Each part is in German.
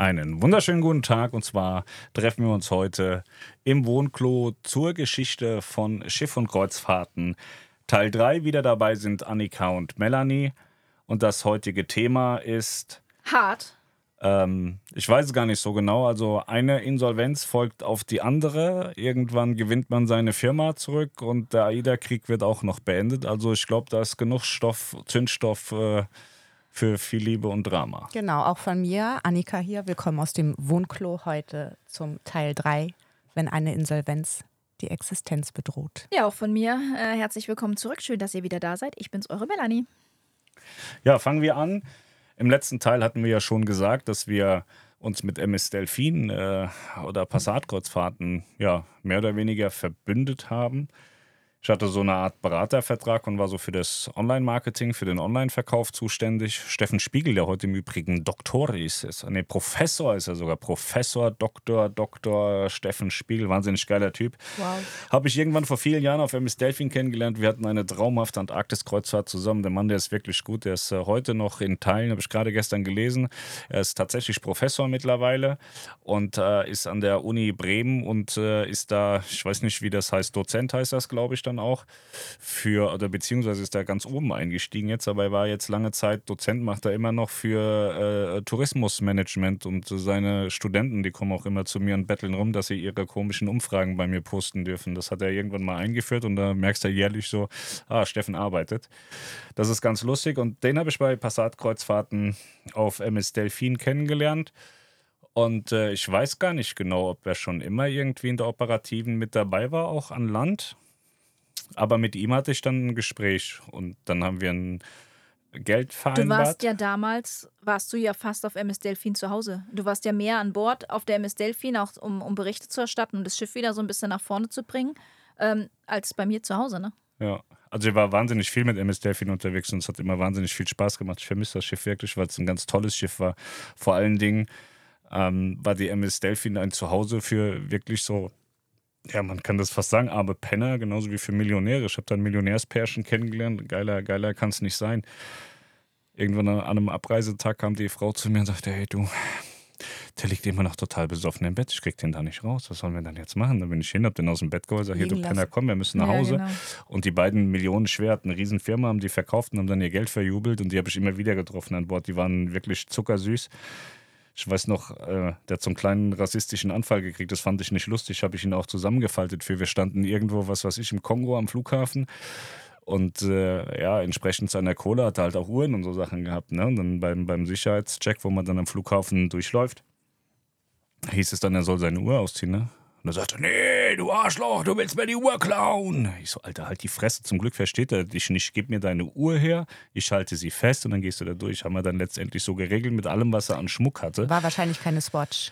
Einen wunderschönen guten Tag und zwar treffen wir uns heute im Wohnklo zur Geschichte von Schiff- und Kreuzfahrten. Teil 3 wieder dabei sind Annika und Melanie und das heutige Thema ist Hart. ähm, ich weiß es gar nicht so genau. Also eine Insolvenz folgt auf die andere. Irgendwann gewinnt man seine Firma zurück und der AIDA-Krieg wird auch noch beendet. Also ich glaube, da ist genug Stoff, Zündstoff äh, für viel Liebe und Drama. Genau, auch von mir, Annika hier. Willkommen aus dem Wohnklo heute zum Teil 3, wenn eine Insolvenz die Existenz bedroht. Ja, auch von mir. Äh, herzlich willkommen zurück. Schön, dass ihr wieder da seid. Ich bin's, eure Melanie. Ja, fangen wir an. Im letzten Teil hatten wir ja schon gesagt, dass wir uns mit MS Delfin äh, oder Passatkreuzfahrten ja mehr oder weniger verbündet haben. Ich hatte so eine Art Beratervertrag und war so für das Online-Marketing, für den Online-Verkauf zuständig. Steffen Spiegel, der heute im Übrigen Doktoris ist, nee, Professor ist er sogar, Professor, Doktor, Doktor Steffen Spiegel, wahnsinnig geiler Typ. Wow. Habe ich irgendwann vor vielen Jahren auf MS Delfin kennengelernt. Wir hatten eine traumhafte Antarktis-Kreuzfahrt zusammen. Der Mann, der ist wirklich gut. Der ist äh, heute noch in Teilen, habe ich gerade gestern gelesen. Er ist tatsächlich Professor mittlerweile und äh, ist an der Uni Bremen und äh, ist da, ich weiß nicht, wie das heißt, Dozent heißt das, glaube ich, dann auch. Für, oder beziehungsweise ist er ganz oben eingestiegen jetzt, aber er war jetzt lange Zeit Dozent, macht er immer noch für äh, Tourismusmanagement und seine Studenten, die kommen auch immer zu mir und betteln rum, dass sie ihre komischen Umfragen bei mir posten dürfen. Das hat er irgendwann mal eingeführt und da merkst du jährlich so, ah, Steffen arbeitet. Das ist ganz lustig und den habe ich bei Passatkreuzfahrten auf MS Delfin kennengelernt. Und äh, ich weiß gar nicht genau, ob er schon immer irgendwie in der Operativen mit dabei war, auch an Land. Aber mit ihm hatte ich dann ein Gespräch und dann haben wir ein Geld Du vereinbart. warst ja damals, warst du ja fast auf MS Delfin zu Hause. Du warst ja mehr an Bord auf der MS Delfin, auch um, um Berichte zu erstatten und das Schiff wieder so ein bisschen nach vorne zu bringen, ähm, als bei mir zu Hause, ne? Ja, also ich war wahnsinnig viel mit MS Delfin unterwegs und es hat immer wahnsinnig viel Spaß gemacht. Ich vermisse das Schiff wirklich, weil es ein ganz tolles Schiff war. Vor allen Dingen ähm, war die MS Delfin ein Zuhause für wirklich so, ja, man kann das fast sagen, arme Penner, genauso wie für Millionäre. Ich habe da ein Millionärspärchen kennengelernt. Geiler, geiler kann es nicht sein. Irgendwann an einem Abreisetag kam die Frau zu mir und sagte, hey du, der liegt immer noch total besoffen im Bett. Ich krieg den da nicht raus. Was sollen wir dann jetzt machen? Dann bin ich hin, hab den aus dem Bett geholt, sag, hier, du Penner, komm, wir müssen nach Ja, Hause. genau. Und die beiden Millionen schwer hatten eine Riesenfirma, haben die verkauft und haben dann ihr Geld verjubelt und die habe ich immer wieder getroffen an Bord. Die waren wirklich zuckersüß. Ich weiß noch, äh, der hat so einen kleinen rassistischen Anfall gekriegt. Das fand ich nicht lustig. Habe ich ihn auch zusammengefaltet für. Wir standen irgendwo, was weiß ich, im Kongo am Flughafen. Und äh, ja, entsprechend seiner Kohle hat er halt auch Uhren und so Sachen gehabt. Ne? Und dann beim, beim Sicherheitscheck, wo man dann am Flughafen durchläuft, hieß es dann, er soll seine Uhr ausziehen. Ne? Und er sagte, nee, du Arschloch, du willst mir die Uhr klauen. Ich so, Alter, halt die Fresse. Zum Glück versteht er dich nicht. Gib mir deine Uhr her, ich halte sie fest und dann gehst du da durch. Haben wir dann letztendlich so geregelt mit allem, was er an Schmuck hatte. War wahrscheinlich keine Swatch.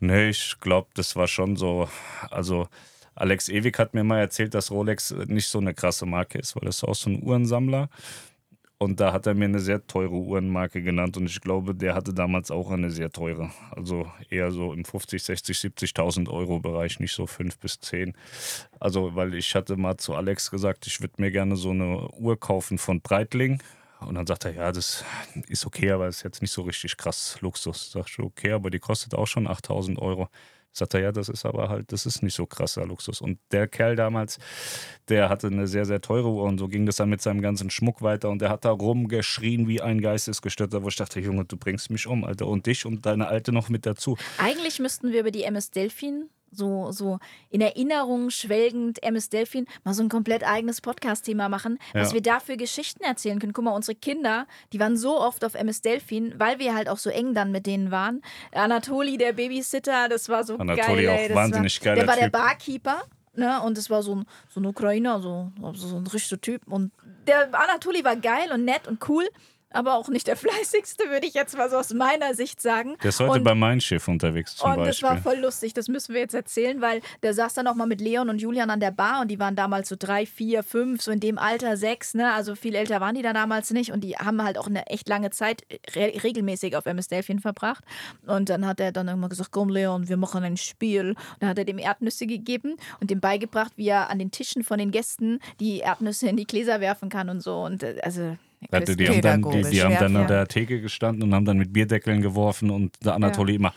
Nee, ich glaube, das war schon so. Also, Alex Ewig hat mir mal erzählt, dass Rolex nicht so eine krasse Marke ist, weil das ist auch so ein Uhrensammler. Und da hat er mir eine sehr teure Uhrenmarke genannt und ich glaube, der hatte damals auch eine sehr teure. Also eher so im 50, 60, 70.000 Euro Bereich, nicht so 5 bis 10. Also, weil ich hatte mal zu Alex gesagt, ich würde mir gerne so eine Uhr kaufen von Breitling. Und dann sagt er, ja, das ist okay, aber ist jetzt nicht so richtig krass Luxus. Sag ich, okay, aber die kostet auch schon 8000 Euro. Sagt er, ja, das ist aber halt, das ist nicht so krasser Luxus. Und der Kerl damals, der hatte eine sehr, sehr teure Uhr und so ging das dann mit seinem ganzen Schmuck weiter und der hat da rumgeschrien wie ein Geistesgestörter, wo ich dachte, Junge, du bringst mich um, Alter. Und dich und deine Alte noch mit dazu. Eigentlich müssten wir über die MS Delfin, so, so in Erinnerung schwelgend MS Delfin, mal so ein komplett eigenes Podcast-Thema machen, was Ja. wir dafür Geschichten erzählen können. Guck mal, unsere Kinder, die waren so oft auf MS Delfin, weil wir halt auch so eng dann mit denen waren. Anatoli, der Babysitter, das war so Anatoli geil. auch ey, das wahnsinnig war, Der war der Typ. Barkeeper. Ne, und das war so ein, so ein Ukrainer, so, so ein richtiger Typ. Und der Anatoli war geil und nett und cool, aber auch nicht der fleißigste, würde ich jetzt mal so aus meiner Sicht sagen. Der ist heute und, bei meinem Schiff unterwegs zum und das Beispiel. war voll lustig, das müssen wir jetzt erzählen, weil der saß dann auch mal mit Leon und Julian an der Bar und die waren damals so drei, vier, fünf, so in dem Alter sechs, ne? Also viel älter waren die da damals nicht und die haben halt auch eine echt lange Zeit re regelmäßig auf MS Delfin verbracht. Und dann hat er dann irgendwann gesagt, komm Leon, wir machen ein Spiel. Und dann hat er dem Erdnüsse gegeben und dem beigebracht, wie er an den Tischen von den Gästen die Erdnüsse in die Gläser werfen kann und so. Und äh, also Die, die haben dann, die, die haben dann an der Theke gestanden und haben dann mit Bierdeckeln geworfen und der Anatoly immer,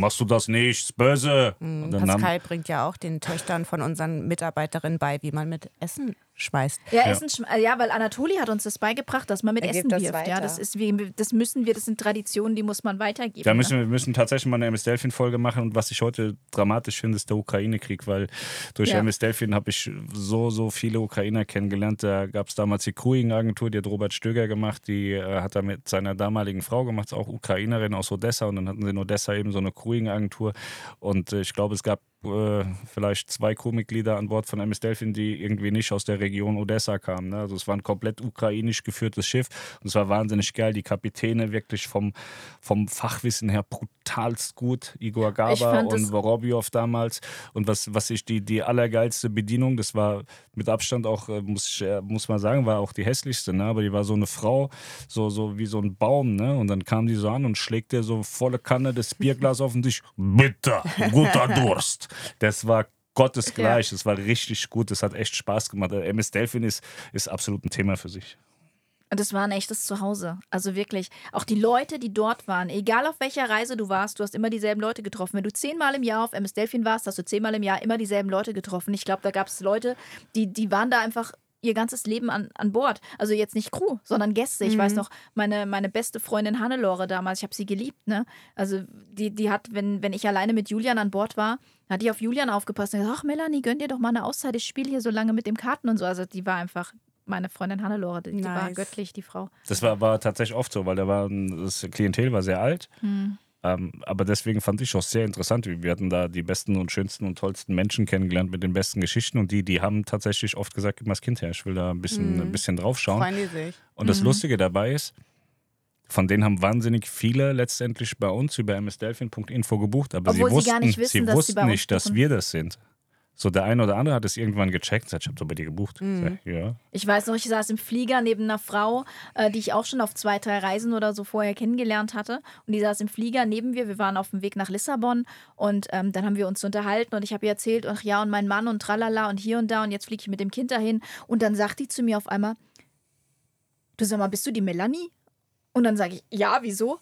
machst du das nicht, böse. Mhm, Pascal bringt ja auch den Töchtern von unseren Mitarbeiterinnen bei, wie man mit Essen schmeißt. Ja, ja. Essen, ja, weil Anatoli hat uns das beigebracht, dass man mit er Essen wirft. Ja, das ist wie, das müssen wir, das sind Traditionen, die muss man weitergeben. Da müssen ne? wir müssen tatsächlich mal eine MS Delfin Folge machen und was ich heute dramatisch finde, ist der Ukraine-Krieg, weil durch ja. MS Delfin habe ich so so viele Ukrainer kennengelernt. Da gab es damals die Crewing-Agentur, die hat Robert Stöger gemacht, die äh, hat er mit seiner damaligen Frau gemacht, auch Ukrainerin aus Odessa und dann hatten sie in Odessa eben so eine Crewing-Agentur und äh, ich glaube, es gab äh, vielleicht zwei Crewmitglieder an Bord von MS Delfin, die irgendwie nicht aus der Region Odessa kamen. Ne? Also es war ein komplett ukrainisch geführtes Schiff und es war wahnsinnig geil. Die Kapitäne wirklich vom, vom Fachwissen her brutalst gut. Igor Gaba und Vorobjov damals. Und was, was ich die, die allergeilste Bedienung, das war mit Abstand auch, äh, muss, ich, äh, muss man sagen, war auch die hässlichste, ne? aber die war so eine Frau, so, so wie so ein Baum. Ne? Und dann kam die so an und schlägt dir so volle Kanne das Bierglas auf den Tisch. Bitte, guter Durst. Das war gottesgleich. Ja. Das war richtig gut. Das hat echt Spaß gemacht. MS Delfin ist, ist absolut ein Thema für sich. Und es war ein echtes Zuhause. Also wirklich. Auch die Leute, die dort waren, egal auf welcher Reise du warst, du hast immer dieselben Leute getroffen. Wenn du zehnmal im Jahr auf MS Delfin warst, hast du zehnmal im Jahr immer dieselben Leute getroffen. Ich glaube, da gab es Leute, die, die waren da einfach ihr ganzes Leben an, an Bord. Also jetzt nicht Crew, sondern Gäste. Ich mhm. weiß noch, meine, meine beste Freundin Hannelore damals, ich habe sie geliebt, ne? Also die, die hat, wenn, wenn ich alleine mit Julian an Bord war, hat die auf Julian aufgepasst und gesagt, ach Melanie, gönn dir doch mal eine Auszeit, ich spiele hier so lange mit dem Karten und so. Also die war einfach meine Freundin Hannelore, die, nice. die war göttlich, die Frau. Das war, war tatsächlich oft so, weil da war, das Klientel war sehr alt. Mhm. Ähm, aber deswegen fand ich auch sehr interessant. Wir hatten da die besten und schönsten und tollsten Menschen kennengelernt mit den besten Geschichten und die, die haben tatsächlich oft gesagt, gib mal das Kind her, ich will da ein bisschen, mhm. ein bisschen drauf schauen. Freuen die sich. Und das mhm. Lustige dabei ist, von denen haben wahnsinnig viele letztendlich bei uns über msdelfin.info gebucht, aber Obwohl sie wussten, sie, wissen, sie wussten nicht, dass wir das sind. So, der eine oder andere hat es irgendwann gecheckt sagt, ich habe doch bei dir gebucht. Mhm. Ja. Ich weiß noch, ich saß im Flieger neben einer Frau, äh, die ich auch schon auf zwei, drei Reisen oder so vorher kennengelernt hatte. Und die saß im Flieger neben mir. Wir waren auf dem Weg nach Lissabon und ähm, dann haben wir uns unterhalten und ich habe ihr erzählt, ach ja, und mein Mann und tralala und hier und da und jetzt fliege ich mit dem Kind dahin. Und dann sagt die zu mir auf einmal, du sag mal, bist du die Melanie? Und dann sage ich, ja, wieso?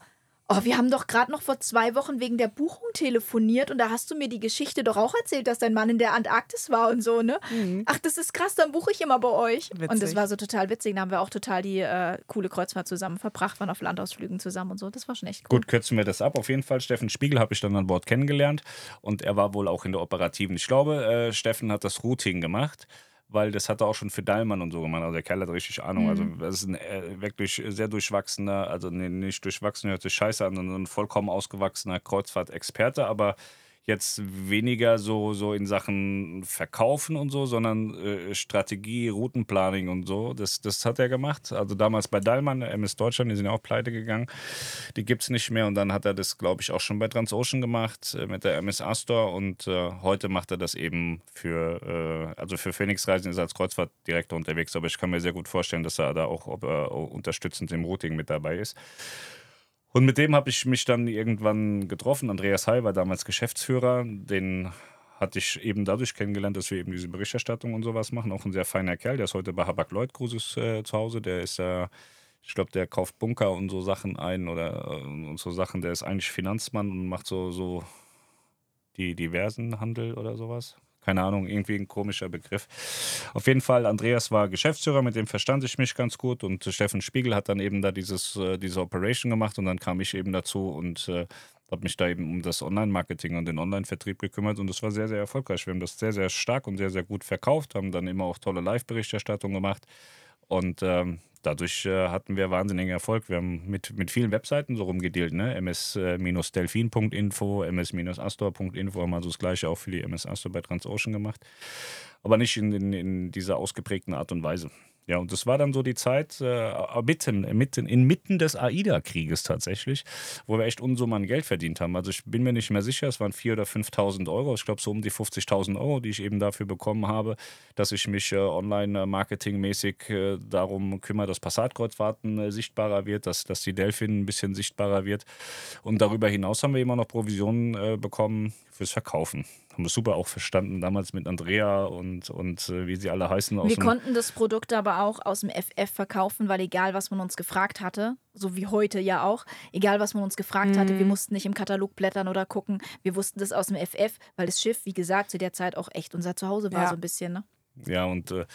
Oh, wir haben doch gerade noch vor zwei Wochen wegen der Buchung telefoniert und da hast du mir die Geschichte doch auch erzählt, dass dein Mann in der Antarktis war und so, ne? Mhm. Ach, das ist krass, dann buche ich immer bei euch. Witzig. Und das war so total witzig. Da haben wir auch total die äh, coole Kreuzfahrt zusammen verbracht, waren auf Landausflügen zusammen und so. Das war schon echt cool. Gut, kürzen wir das ab. Auf jeden Fall, Steffen Spiegel habe ich dann an Bord kennengelernt und er war wohl auch in der operativen. Ich glaube, äh, Steffen hat das Routing gemacht weil das hat er auch schon für Dallmann und so gemacht. Also der Kerl hat richtig Ahnung. Also mhm. Also das ist ein äh, wirklich sehr durchwachsener, also nee, nicht durchwachsen, hört sich scheiße an, sondern ein vollkommen ausgewachsener Kreuzfahrtexperte, aber jetzt weniger so, so in Sachen Verkaufen und so, sondern äh, Strategie, Routenplanning und so. Das, das hat er gemacht. Also damals bei Dallmann, MS Deutschland, die sind ja auch pleite gegangen. Die gibt es nicht mehr. Und dann hat er das, glaube ich, auch schon bei Transocean gemacht äh, mit der MSA Store. Und äh, heute macht er das eben für, äh, also für Phoenix Reisen ist er als Kreuzfahrtdirektor unterwegs. Aber ich kann mir sehr gut vorstellen, dass er da auch ob, unterstützend im Routing mit dabei ist. Und mit dem habe ich mich dann irgendwann getroffen. Andreas Heil war damals Geschäftsführer. Den hatte ich eben dadurch kennengelernt, dass wir eben diese Berichterstattung und sowas machen. Auch ein sehr feiner Kerl. Der ist heute bei Habak Lloyd Cruises äh, zu Hause. Der ist ja. Äh, ich glaube, der kauft Bunker und so Sachen ein oder äh, und so Sachen. Der ist eigentlich Finanzmann und macht so, so die diversen Handel oder sowas. Keine Ahnung, irgendwie ein komischer Begriff. Auf jeden Fall, Andreas war Geschäftsführer, mit dem verstand ich mich ganz gut und Steffen Spiegel hat dann eben da dieses, äh, diese Operation gemacht und dann kam ich eben dazu und äh, habe mich da eben um das Online-Marketing und den Online-Vertrieb gekümmert und das war sehr, sehr erfolgreich. Wir haben das sehr, sehr stark und sehr, sehr gut verkauft, haben dann immer auch tolle Live-Berichterstattung gemacht und ähm, dadurch äh, hatten wir wahnsinnigen Erfolg. Wir haben mit, mit vielen Webseiten so rumgedealt, ne? ms-delfin.info, ms-astor.info haben also das gleiche auch für die MS Astor bei Transocean gemacht. Aber nicht in, in, in dieser ausgeprägten Art und Weise. Ja, und das war dann so die Zeit äh, mitten, mitten, inmitten des AIDA-Krieges tatsächlich, wo wir echt Unsummen Geld verdient haben. Also ich bin mir nicht mehr sicher, es waren 4.000 oder 5.000 Euro. Ich glaube so um die 50.000 Euro, die ich eben dafür bekommen habe, dass ich mich äh, online-marketingmäßig äh, darum kümmere, dass Passatkreuzfahrten äh, sichtbarer wird, dass, dass die Delfin ein bisschen sichtbarer wird. Und darüber hinaus haben wir immer noch Provisionen äh, bekommen fürs Verkaufen. Haben wir super auch verstanden, damals mit Andrea und, und äh, wie sie alle heißen. wir konnten das Produkt aber auch aus dem FF verkaufen, weil egal, was man uns gefragt hatte, so wie heute ja auch, egal, was man uns gefragt mhm. hatte, wir mhm. mussten nicht im Katalog blättern oder gucken. Wir wussten das aus dem FF, weil das Schiff, wie gesagt, zu der Zeit auch echt unser Zuhause war, ja. so ein bisschen. Ne? Ja, und äh,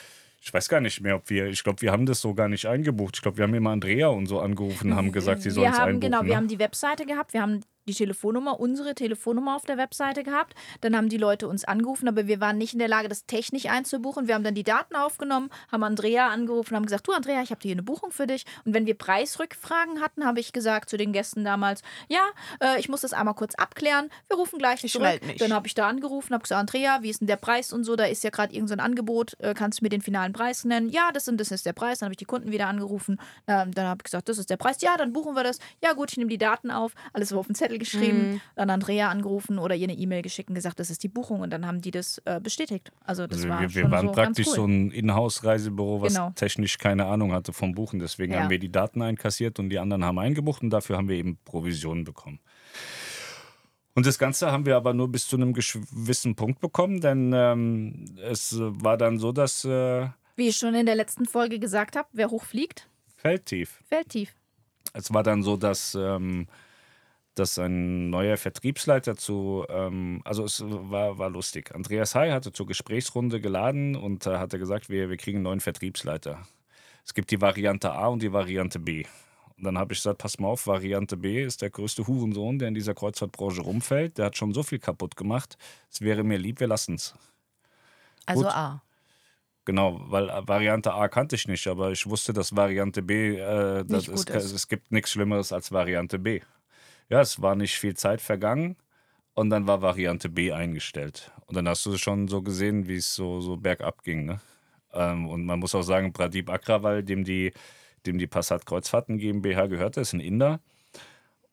ich weiß gar nicht mehr, ob wir, ich glaube, wir haben das so gar nicht eingebucht. Ich glaube, wir haben immer Andrea und so angerufen, haben gesagt, sie sollen es einbuchen. Genau, ne? wir haben die Webseite gehabt, wir haben die Telefonnummer, unsere Telefonnummer auf der Webseite gehabt. Dann haben die Leute uns angerufen, aber wir waren nicht in der Lage, das technisch einzubuchen. Wir haben dann die Daten aufgenommen, haben Andrea angerufen, haben gesagt, du Andrea, ich habe hier eine Buchung für dich. Und wenn wir Preisrückfragen hatten, habe ich gesagt zu den Gästen damals, ja, äh, ich muss das einmal kurz abklären. Wir rufen gleich ich zurück. Dann habe ich da angerufen, habe gesagt, Andrea, wie ist denn der Preis und so? Da ist ja gerade irgendein so Angebot. Äh, kannst du mir den finalen Preis nennen? Ja, das und das ist der Preis. Dann habe ich die Kunden wieder angerufen. Ähm, dann habe ich gesagt, das ist der Preis. Ja, dann buchen wir das. Ja, gut, ich nehme die Daten auf. Alles war auf dem Zettel Zettel geschrieben, mhm. dann Andrea angerufen oder ihr eine E-Mail geschickt und gesagt, das ist die Buchung und dann haben die das äh, bestätigt. Also das also war wir, wir waren so praktisch cool. so ein Inhouse-Reisebüro, was genau. technisch keine Ahnung hatte vom Buchen. Deswegen ja. haben wir die Daten einkassiert und die anderen haben eingebucht und dafür haben wir eben Provisionen bekommen. Und das Ganze haben wir aber nur bis zu einem gewissen Punkt bekommen, denn ähm, es war dann so, dass. Äh, Wie ich schon in der letzten Folge gesagt habe, wer hochfliegt? Fällt tief. Fällt tief. Es war dann so, dass ähm, dass ein neuer Vertriebsleiter zu, ähm, also es war, war lustig. Andreas Hay hatte zur Gesprächsrunde geladen und äh, hatte gesagt, wir, wir kriegen einen neuen Vertriebsleiter. Es gibt die Variante A und die Variante B. Und dann habe ich gesagt, pass mal auf, Variante B ist der größte Hurensohn, der in dieser Kreuzfahrtbranche rumfällt. Der hat schon so viel kaputt gemacht. Es wäre mir lieb, wir lassen es. Also Gut. A. Genau, weil äh, Variante A kannte ich nicht, aber ich wusste, dass Variante B, äh, das ist, es gibt nichts Schlimmeres als Variante B ja, es war nicht viel Zeit vergangen und dann war Variante B eingestellt. Und dann hast du schon so gesehen, wie es so, so bergab ging. Ne? Ähm, und man muss auch sagen, Pradip Agrawal, dem die, dem die Passat Kreuzfahrten GmbH gehörte, ist ein Inder.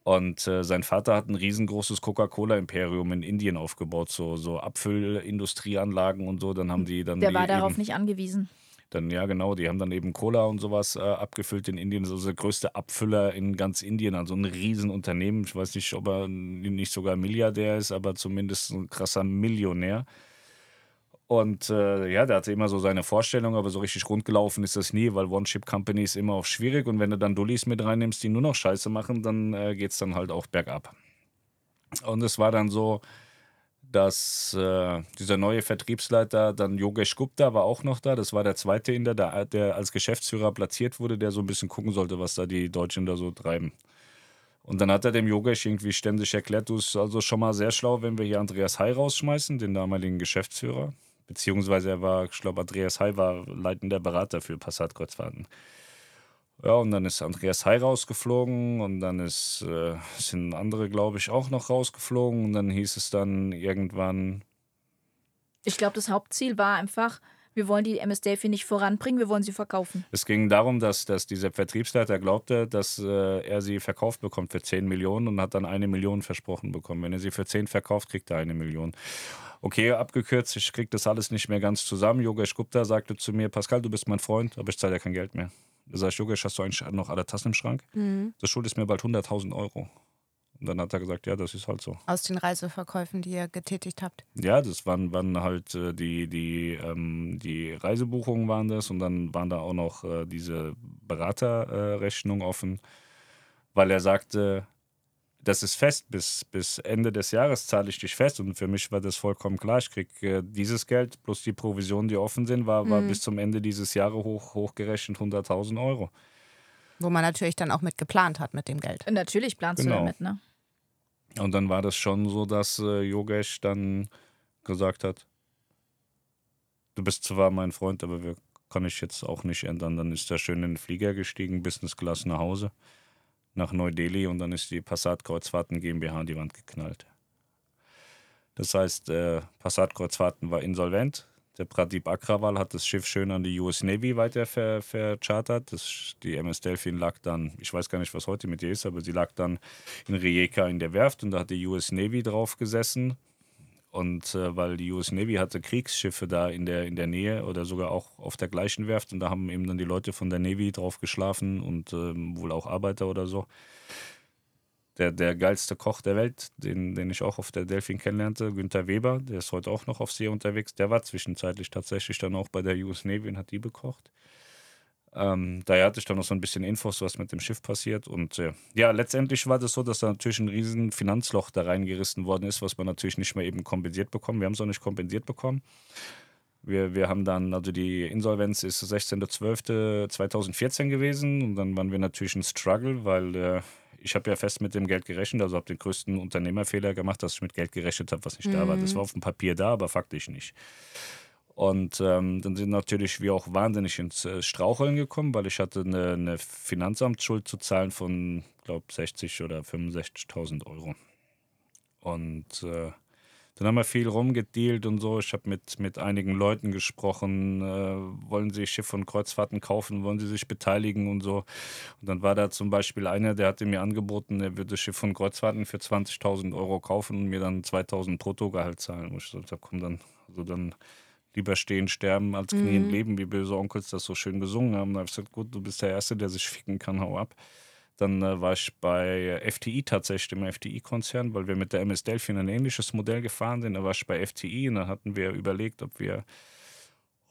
Und äh, sein Vater hat ein riesengroßes Coca-Cola-Imperium in Indien aufgebaut, so, so Abfüllindustrieanlagen und so. Dann haben die dann. Der war darauf nicht angewiesen. Dann, ja, genau, die haben dann eben Cola und sowas äh, abgefüllt in Indien. Das ist der größte Abfüller in ganz Indien, also ein Riesenunternehmen. Ich weiß nicht, ob er nicht sogar Milliardär ist, aber zumindest ein krasser Millionär. Und äh, ja, der hatte immer so seine Vorstellung, aber so richtig rundgelaufen ist das nie, weil One-Chip-Company ist immer auch schwierig. Und wenn du dann Dullis mit reinnimmst, die nur noch Scheiße machen, dann äh, geht es dann halt auch bergab. Und es war dann so, dass äh, dieser neue Vertriebsleiter, dann Yogesh Gupta war auch noch da. Das war der zweite Inder, der, der als Geschäftsführer platziert wurde, der so ein bisschen gucken sollte, was da die Deutschen da so treiben. Und dann hat er dem Yogesh irgendwie ständig erklärt, du bist also schon mal sehr schlau, wenn wir hier Andreas Hai rausschmeißen, den damaligen Geschäftsführer. Beziehungsweise er war, ich glaube, Andreas Hai war leitender Berater für Passat-Kreuzfahrten. Ja, und dann ist Andreas Hay rausgeflogen und dann ist, äh, sind andere, glaube ich, auch noch rausgeflogen. Und dann hieß es dann irgendwann. Ich glaube, das Hauptziel war einfach, wir wollen die MS Delphi nicht voranbringen, wir wollen sie verkaufen. Es ging darum, dass, dass dieser Vertriebsleiter glaubte, dass äh, er sie verkauft bekommt für 10 Millionen und hat dann eine Million versprochen bekommen. Wenn er sie für 10 verkauft, kriegt er eine Million. Okay, abgekürzt, ich kriege das alles nicht mehr ganz zusammen. Yogesh Gupta sagte zu mir, Pascal, du bist mein Freund, aber ich zahle ja kein Geld mehr. Da sag ich, Jogesh, hast du eigentlich noch alle Tassen im Schrank? Mhm. Das Schuld ist mir bald 100.000 Euro. Und dann hat er gesagt, ja, das ist halt so. Aus den Reiseverkäufen, die ihr getätigt habt? Ja, das waren, waren halt äh, die, die, ähm, die Reisebuchungen waren das und dann waren da auch noch äh, diese Beraterrechnungen äh, offen, weil er sagte, das ist fest, bis, bis Ende des Jahres zahle ich dich fest. Und für mich war das vollkommen klar. Ich kriege äh, dieses Geld plus die Provisionen, die offen sind, war, war mhm. bis zum Ende dieses Jahres hoch, hochgerechnet 100.000 Euro. Wo man natürlich dann auch mit geplant hat mit dem Geld. Natürlich planst genau. du damit, ne? Und dann war das schon so, dass äh, Yogesh dann gesagt hat, du bist zwar mein Freund, aber wir kann ich jetzt auch nicht ändern. Dann ist er schön in den Flieger gestiegen, Business Class nach Hause nach Neu-Delhi und dann ist die Passat Kreuzfahrten GmbH an die Wand geknallt. Das heißt, äh, Passat Kreuzfahrten war insolvent. Der Pradip Agrawal hat das Schiff schön an die US Navy weiter ver verchartert. Das, die MS Delphin lag dann, ich weiß gar nicht, was heute mit ihr ist, aber sie lag dann in Rijeka in der Werft und da hat die US Navy drauf gesessen. Und äh, weil die US Navy hatte Kriegsschiffe da in der, in der Nähe oder sogar auch auf der gleichen Werft und da haben eben dann die Leute von der Navy drauf geschlafen und ähm, wohl auch Arbeiter oder so. der, der geilste Koch der Welt, den, den ich auch auf der Delfin kennenlernte, Günther Weber, der ist heute auch noch auf See unterwegs. Der war zwischenzeitlich tatsächlich dann auch bei der US Navy und hat die bekocht. Ähm, daher hatte ich dann noch so ein bisschen Infos, was mit dem Schiff passiert. Und äh, ja, letztendlich war das so, dass da natürlich ein riesen Finanzloch da reingerissen worden ist, was man natürlich nicht mehr eben kompensiert bekommen. Wir haben es auch nicht kompensiert bekommen. Wir, wir haben dann, also die Insolvenz ist 16.12.2014 gewesen und dann waren wir natürlich ein Struggle, weil äh, ich habe ja fest mit dem Geld gerechnet, also habe den größten Unternehmerfehler gemacht, dass ich mit Geld gerechnet habe, was nicht mhm. da war. Das war auf dem Papier da, aber faktisch nicht. Und ähm, dann sind natürlich wir auch wahnsinnig ins äh, Straucheln gekommen, weil ich hatte eine, eine Finanzamtsschuld zu zahlen von, glaube 60 oder 65.000 Euro. Und äh, dann haben wir viel rumgedealt und so. Ich habe mit, mit einigen Leuten gesprochen. Äh, wollen sie Schiff- und Kreuzfahrten kaufen? Wollen sie sich beteiligen und so? Und dann war da zum Beispiel einer, der hatte mir angeboten, er würde Schiff- und Kreuzfahrten für 20.000 Euro kaufen und mir dann 2.000 Bruttogehalt zahlen. Und ich so, da komm dann, also dann lieber stehen, sterben, als knien, mhm. leben, wie böse Onkels das so schön gesungen haben. Da habe ich gesagt, gut, du bist der Erste, der sich ficken kann, hau ab. Dann äh, war ich bei FTI tatsächlich, im FTI-Konzern, weil wir mit der MS Delphin ein ähnliches Modell gefahren sind. Da war ich bei FTI und da hatten wir überlegt, ob wir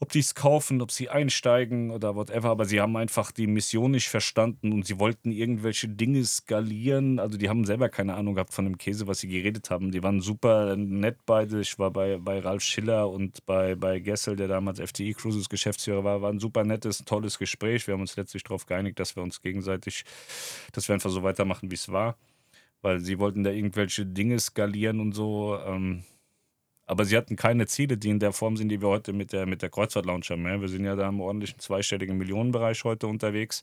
ob die es kaufen, ob sie einsteigen oder whatever, aber sie haben einfach die Mission nicht verstanden und sie wollten irgendwelche Dinge skalieren. Also die haben selber keine Ahnung gehabt von dem Käse, was sie geredet haben. Die waren super nett beide. Ich war bei, bei Ralf Schiller und bei, bei Gessel, der damals FTI Cruises Geschäftsführer war. War ein super nettes, tolles Gespräch. Wir haben uns letztlich darauf geeinigt, dass wir uns gegenseitig, dass wir einfach so weitermachen, wie es war. Weil sie wollten da irgendwelche Dinge skalieren und so. Ähm, aber sie hatten keine Ziele, die in der Form sind, die wir heute mit der, mit der Kreuzfahrt-Lounge haben. Ja. Wir sind ja da im ordentlichen zweistelligen Millionenbereich heute unterwegs.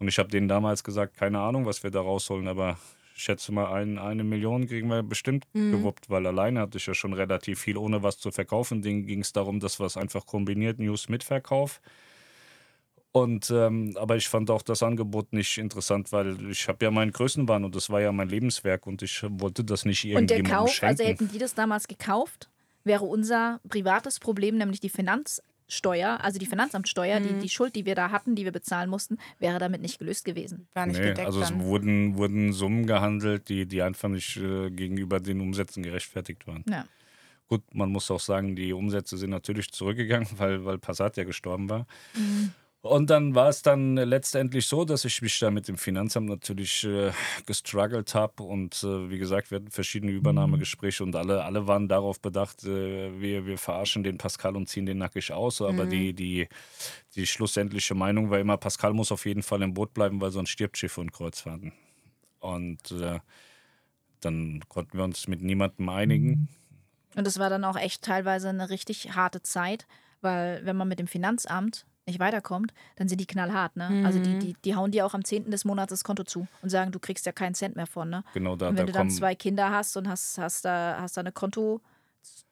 Und ich habe denen damals gesagt, keine Ahnung, was wir da rausholen, aber ich schätze mal, ein, eine Million kriegen wir bestimmt mhm. gewuppt, weil alleine hatte ich ja schon relativ viel, ohne was zu verkaufen. Denen ging es darum, dass wir es einfach kombiniert, News mit Verkauf. Und, ähm, aber ich fand auch das Angebot nicht interessant, weil ich habe ja meinen Größenwahn und das war ja mein Lebenswerk und ich wollte das nicht irgendjemandem Und der Kauf, schenken. also hätten die das damals gekauft? Wäre unser privates Problem, nämlich die Finanzsteuer, also die Finanzamtsteuer, mhm. die, die Schuld, die wir da hatten, die wir bezahlen mussten, wäre damit nicht gelöst gewesen. War nicht nee, gedeckt also es wurden, wurden Summen gehandelt, die, die einfach nicht äh, gegenüber den Umsätzen gerechtfertigt waren. Ja. Gut, man muss auch sagen, die Umsätze sind natürlich zurückgegangen, weil, weil Passat ja gestorben war. Mhm. Und dann war es dann letztendlich so, dass ich mich da mit dem Finanzamt natürlich äh, gestruggelt habe. Und äh, wie gesagt, wir hatten verschiedene Übernahmegespräche und alle, alle waren darauf bedacht, äh, wir, wir verarschen den Pascal und ziehen den nackig aus. Aber mhm. die, die, die schlussendliche Meinung war immer, Pascal muss auf jeden Fall im Boot bleiben, weil sonst stirbt Schiff und Kreuzfahrten. Und äh, dann konnten wir uns mit niemandem einigen. Und es war dann auch echt teilweise eine richtig harte Zeit, weil wenn man mit dem Finanzamt nicht weiterkommt, dann sind die knallhart. Ne? Mhm. Also die, mhm. die, die hauen dir auch am 10. des Monats das Konto zu und sagen, du kriegst ja keinen Cent mehr von. Ne? Genau, da, und wenn da du dann zwei Kinder hast und hast, hast, da, hast da eine Konto.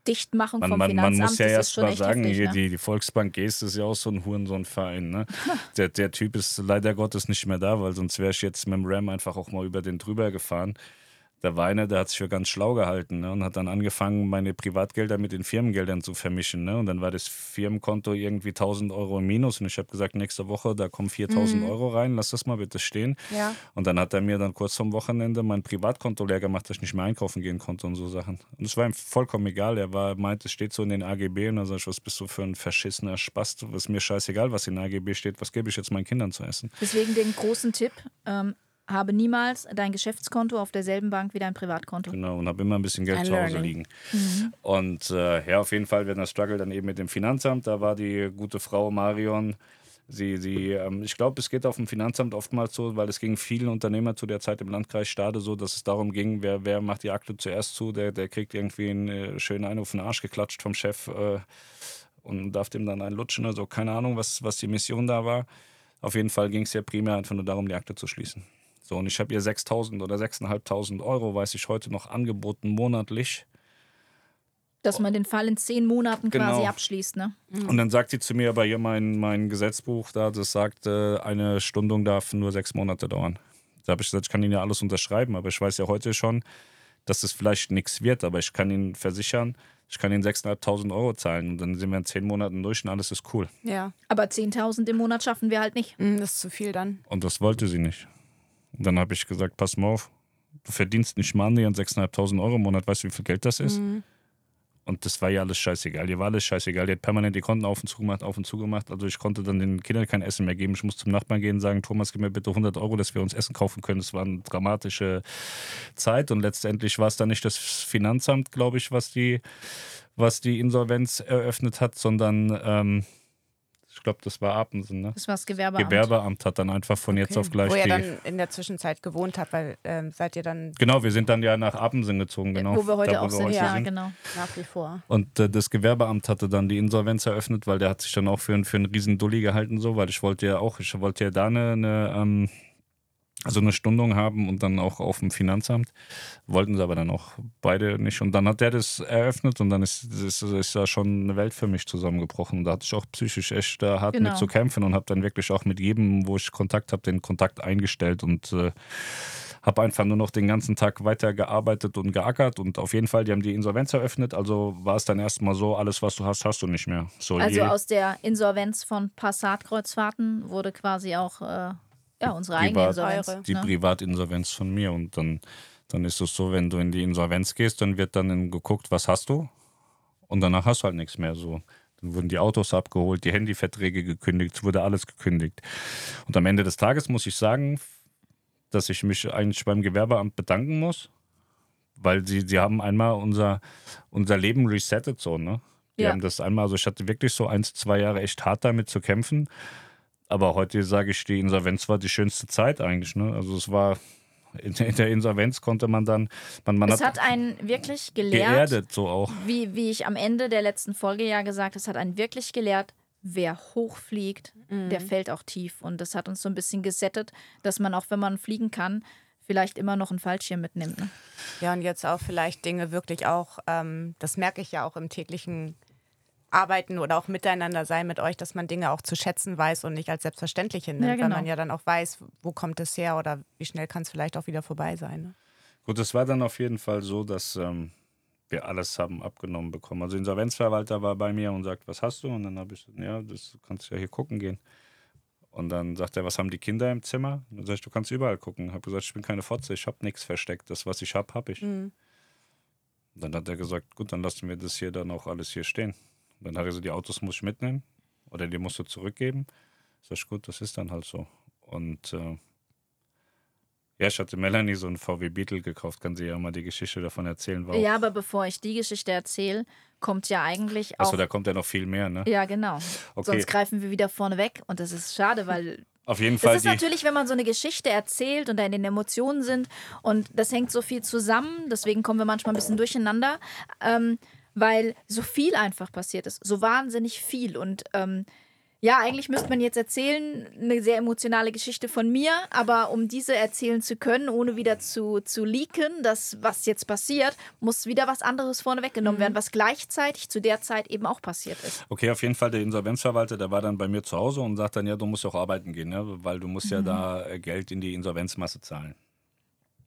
Dichtmachung man, vom man, Finanzamt. Man muss ja erst mal sagen, heftig, ne? die, die Volksbank Gest ist ja auch so ein Hurensohn-Verein. Ne? der, der Typ ist leider Gottes nicht mehr da, weil sonst wäre ich jetzt mit dem Ram einfach auch mal über den drüber gefahren der Weiner, der hat sich für ganz schlau gehalten ne, und hat dann angefangen, meine Privatgelder mit den Firmengeldern zu vermischen. Ne, und dann war das Firmenkonto irgendwie 1000 Euro im Minus und ich habe gesagt, nächste Woche, da kommen 4000 mhm. Euro rein, lass das mal bitte stehen. Ja. Und dann hat er mir dann kurz vom Wochenende mein Privatkonto leer gemacht, dass ich nicht mehr einkaufen gehen konnte und so Sachen. Und es war ihm vollkommen egal. Er war, meinte, es steht so in den AGB und dann sag ich, was bist du für ein verschissener Spast? Was mir scheißegal, was in den AGB steht, was gebe ich jetzt meinen Kindern zu essen? Deswegen den großen Tipp, ähm, habe niemals dein Geschäftskonto auf derselben Bank wie dein Privatkonto. Genau, und habe immer ein bisschen Geld ein zu Hause liegen. Mhm. Und äh, ja, auf jeden Fall, wenn das Struggle dann eben mit dem Finanzamt, da war die gute Frau Marion, sie, sie ähm, ich glaube, es geht auf dem Finanzamt oftmals so, weil es ging vielen Unternehmern zu der Zeit im Landkreis Stade so, dass es darum ging, wer, wer macht die Akte zuerst zu, der, der kriegt irgendwie einen äh, schönen einen auf den Arsch geklatscht vom Chef äh, und darf dem dann einen lutschen. Also keine Ahnung, was, was die Mission da war. Auf jeden Fall ging es ja primär einfach nur darum, die Akte zu schließen. So, und ich habe ihr 6.000 oder 6.500 Euro, weiß ich heute noch, angeboten monatlich. Dass man den Fall in zehn Monaten genau. quasi abschließt, ne? Mhm. Und dann sagt sie zu mir, aber hier mein, mein Gesetzbuch da, das sagt, äh, eine Stundung darf nur sechs Monate dauern. Da habe ich gesagt, ich kann Ihnen ja alles unterschreiben, aber ich weiß ja heute schon, dass es vielleicht nichts wird, aber ich kann Ihnen versichern, ich kann Ihnen 6.500 Euro zahlen und dann sind wir in zehn Monaten durch und alles ist cool. Ja. Aber 10.000 im Monat schaffen wir halt nicht. Mhm, das ist zu viel dann. Und das wollte sie nicht. Und dann habe ich gesagt, pass mal auf, du verdienst nicht mal annähernd 6.500 Euro im Monat, weißt du, wie viel Geld das ist? Mhm. Und das war ja alles scheißegal. Dir war alles scheißegal. Die hat permanent die Konten auf und zu gemacht, auf und zu gemacht. Also ich konnte dann den Kindern kein Essen mehr geben. Ich musste zum Nachbarn gehen und sagen, Thomas, gib mir bitte 100 Euro, dass wir uns Essen kaufen können. Das war eine dramatische Zeit. Und letztendlich war es dann nicht das Finanzamt, glaube ich, was die, was die Insolvenz eröffnet hat, sondern ähm, ich glaube, das war Apensen, ne? Das war das Gewerbeamt. Gewerbeamt hat dann einfach von jetzt Okay. auf gleich Wo ihr die. dann in der Zwischenzeit gewohnt habt, weil ähm, seid ihr dann Genau, wir sind dann ja nach Apensen gezogen, genau. Wo wir heute da, auch sind. Ja, genau. nach wie vor. Und äh, das Gewerbeamt hatte dann die Insolvenz eröffnet, weil der hat sich dann auch für, einen- für einen riesen Dulli gehalten, so, weil ich wollte ja auch, ich wollte ja da eine, eine ähm, also eine Stundung haben und dann auch auf dem Finanzamt. Wollten sie aber dann auch beide nicht. Und dann hat der das eröffnet und dann ist, ist, ist da schon eine Welt für mich zusammengebrochen. Da hatte ich auch psychisch echt äh, hart Genau. mit zu kämpfen und habe dann wirklich auch mit jedem, wo ich Kontakt habe, den Kontakt eingestellt und äh, habe einfach nur noch den ganzen Tag weitergearbeitet und geackert und auf jeden Fall, die haben die Insolvenz eröffnet, also war es dann erstmal so, alles was du hast, hast du nicht mehr. So Also je, aus der Insolvenz von Passat-Kreuzfahrten wurde quasi auch äh, ja, unsere eigene Insolvenz. Die ne? Privatinsolvenz von mir und dann, dann ist es so, wenn du in die Insolvenz gehst, dann wird dann geguckt, was hast du und danach hast du halt nichts mehr so. Dann wurden die Autos abgeholt, die Handyverträge gekündigt, es wurde alles gekündigt. Und am Ende des Tages muss ich sagen, dass ich mich eigentlich beim Gewerbeamt bedanken muss, weil sie, sie haben einmal unser, unser Leben resettet so, ne? Die Ja. haben das einmal, also ich hatte wirklich so eins, zwei Jahre echt hart damit zu kämpfen. Aber heute sage ich, die Insolvenz war die schönste Zeit eigentlich. Ne? Also es war, in, der Insolvenz konnte man dann, man, man Es hat einen wirklich gelehrt, geerdet so auch. wie, wie ich am Ende der letzten Folge ja gesagt habe, es hat einen wirklich gelehrt, wer hochfliegt, der fällt auch tief. Und das hat uns so ein bisschen gesettet, dass man auch, wenn man fliegen kann, vielleicht immer noch einen Fallschirm mitnimmt. Ne? Ja, und jetzt auch vielleicht Dinge wirklich auch, ähm, das merke ich ja auch im täglichen Arbeiten oder auch miteinander sein mit euch, dass man Dinge auch zu schätzen weiß und nicht als selbstverständlich hinnimmt, Ja, weil genau. man ja dann auch weiß, wo kommt es her oder wie schnell kann es vielleicht auch wieder vorbei sein. Ne? Gut, es war dann auf jeden Fall so, dass ähm, wir alles haben abgenommen bekommen. Also Insolvenzverwalter war bei mir und sagt, was hast du? Und dann habe ich gesagt, ja, das du kannst ja hier gucken gehen. Und dann sagt er, was haben die Kinder im Zimmer? Und dann sag ich, du kannst überall gucken. Habe gesagt, ich bin keine Fotze, ich habe nichts versteckt. Das, was ich habe, habe ich. Mhm. Dann hat er gesagt, gut, dann lassen wir das hier dann auch alles hier stehen. Dann hat er gesagt, die Autos muss ich mitnehmen oder die musst du zurückgeben. Sag ich, gut, das ist dann halt so. Und äh, ja, ich hatte Melanie so einen VW Beetle gekauft, kann sie ja mal die Geschichte davon erzählen. War auch- Ja, aber bevor ich die Geschichte erzähle, kommt ja eigentlich auch. Achso, da kommt ja noch viel mehr, ne? ja, genau. Okay. Sonst greifen wir wieder vorne weg und das ist schade, weil Auf jeden Das Fall ist die. natürlich, wenn man so eine Geschichte erzählt und da in den Emotionen sind und das hängt so viel zusammen, deswegen kommen wir manchmal ein bisschen durcheinander, ähm, weil so viel einfach passiert ist, so wahnsinnig viel und ähm, ja, eigentlich müsste man jetzt erzählen, eine sehr emotionale Geschichte von mir, aber um diese erzählen zu können, ohne wieder zu, zu leaken, das, was jetzt passiert, muss wieder was anderes vorne weggenommen werden, was gleichzeitig zu der Zeit eben auch passiert ist. Okay, auf jeden Fall der Insolvenzverwalter, der war dann bei mir zu Hause und sagt dann, ja, du musst auch arbeiten gehen, ne? weil du musst ja da äh, Geld in die Insolvenzmasse zahlen.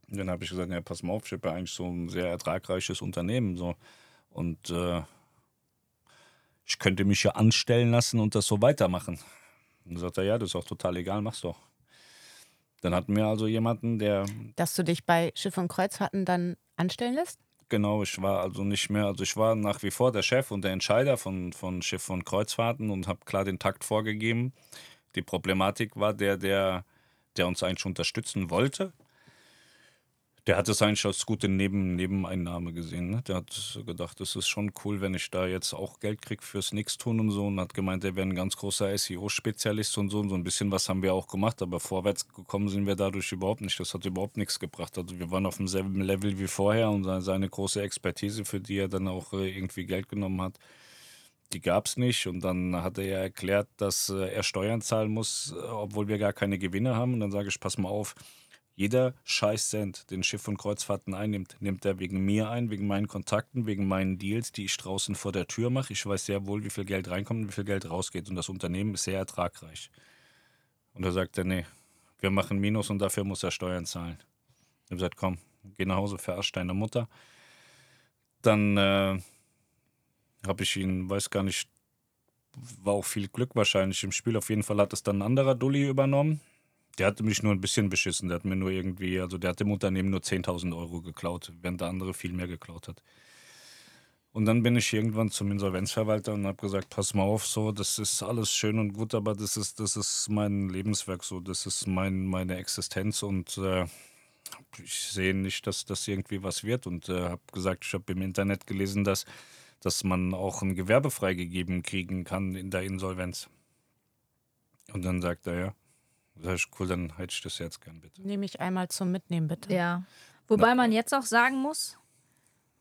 Und dann habe ich gesagt, ja, pass mal auf, ich habe ja eigentlich so ein sehr ertragreiches Unternehmen so und äh, ich könnte mich ja anstellen lassen und das so weitermachen. Und dann sagt er, ja, das ist auch total egal, mach's doch. Dann hatten wir also jemanden, der Dass du dich bei Schiff und Kreuzfahrten dann anstellen lässt? Genau, ich war also nicht mehr, also ich war nach wie vor der Chef und der Entscheider von, von Schiff und Kreuzfahrten und habe klar den Takt vorgegeben. Die Problematik war der, der, der uns eigentlich unterstützen wollte. Der hat es eigentlich als gute Neben, Nebeneinnahme gesehen. Ne? Der hat gedacht, das ist schon cool, wenn ich da jetzt auch Geld kriege fürs Nix-Tun und so. Und hat gemeint, er wäre ein ganz großer SEO-Spezialist und so. Und so ein bisschen was haben wir auch gemacht, aber vorwärts gekommen sind wir dadurch überhaupt nicht. Das hat überhaupt nichts gebracht. Also wir waren auf demselben Level wie vorher und se- seine große Expertise, für die er dann auch äh, irgendwie Geld genommen hat, die gab es nicht. Und dann hat er ja erklärt, dass äh, er Steuern zahlen muss, äh, obwohl wir gar keine Gewinne haben. Und dann sage ich, pass mal auf, jeder scheiß Cent, den Schiff und Kreuzfahrten einnimmt, nimmt er wegen mir ein, wegen meinen Kontakten, wegen meinen Deals, die ich draußen vor der Tür mache. Ich weiß sehr wohl, wie viel Geld reinkommt und wie viel Geld rausgeht. Und das Unternehmen ist sehr ertragreich. Und da sagt er, nee, wir machen Minus und dafür muss er Steuern zahlen. Ich habe gesagt, komm, geh nach Hause, verarsch deine Mutter. Dann äh, habe ich ihn, weiß gar nicht, war auch viel Glück wahrscheinlich im Spiel. Auf jeden Fall hat es dann ein anderer Dulli übernommen. Der hatte mich nur ein bisschen beschissen. Der hat mir nur irgendwie, also der hat dem Unternehmen nur 10.000 Euro geklaut, während der andere viel mehr geklaut hat. Und dann bin ich irgendwann zum Insolvenzverwalter und habe gesagt, pass mal auf, so, das ist alles schön und gut, aber das ist, das ist mein Lebenswerk so, das ist mein, meine Existenz und äh, ich sehe nicht, dass das irgendwie was wird. Und äh, habe gesagt, ich habe im Internet gelesen, dass, dass man auch ein Gewerbe freigegeben kriegen kann in der Insolvenz. Und dann sagt er, ja, sag ich, cool, dann hätte ich das jetzt gern, bitte. Nehme ich einmal zum Mitnehmen, bitte. Ja. Wobei man jetzt auch sagen muss,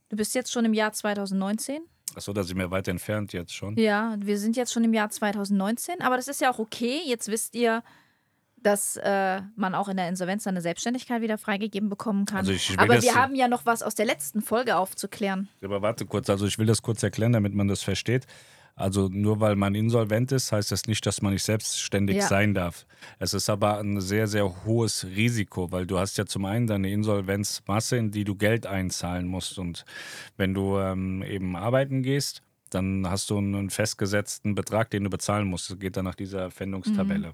du bist jetzt schon im Jahr 2019. Achso, da sind wir weit entfernt jetzt schon. Ja, wir sind jetzt schon im Jahr 2019, aber das ist ja auch okay. Jetzt wisst ihr, dass äh, man auch in der Insolvenz seine Selbstständigkeit wieder freigegeben bekommen kann. Also aber das- wir haben ja noch was aus der letzten Folge aufzuklären. Aber warte kurz, also ich will das kurz erklären, damit man das versteht. Also nur weil man insolvent ist, heißt das nicht, dass man nicht selbstständig Ja. sein darf. Es ist aber ein sehr, sehr hohes Risiko, weil du hast ja zum einen deine Insolvenzmasse, in die du Geld einzahlen musst. Und wenn du ähm, eben arbeiten gehst, dann hast du einen festgesetzten Betrag, den du bezahlen musst. Das geht dann nach dieser Pfändungstabelle.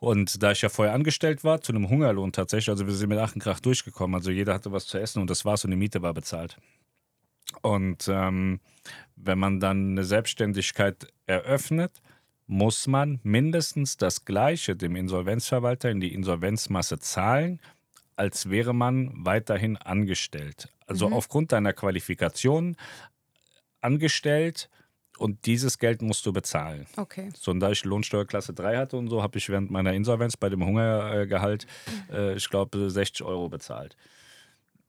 Und da ich ja vorher angestellt war, zu einem Hungerlohn tatsächlich, also wir sind mit Ach und Krach durchgekommen. Also jeder hatte was zu essen und das war's und die Miete war bezahlt. Und ähm, wenn man dann eine Selbstständigkeit eröffnet, muss man mindestens das Gleiche dem Insolvenzverwalter in die Insolvenzmasse zahlen, als wäre man weiterhin angestellt. Also aufgrund deiner Qualifikation angestellt und dieses Geld musst du bezahlen. Okay. So, und da ich Lohnsteuerklasse 3 hatte und so, habe ich während meiner Insolvenz bei dem Hungergehalt, äh, ich glaube, 60 Euro bezahlt.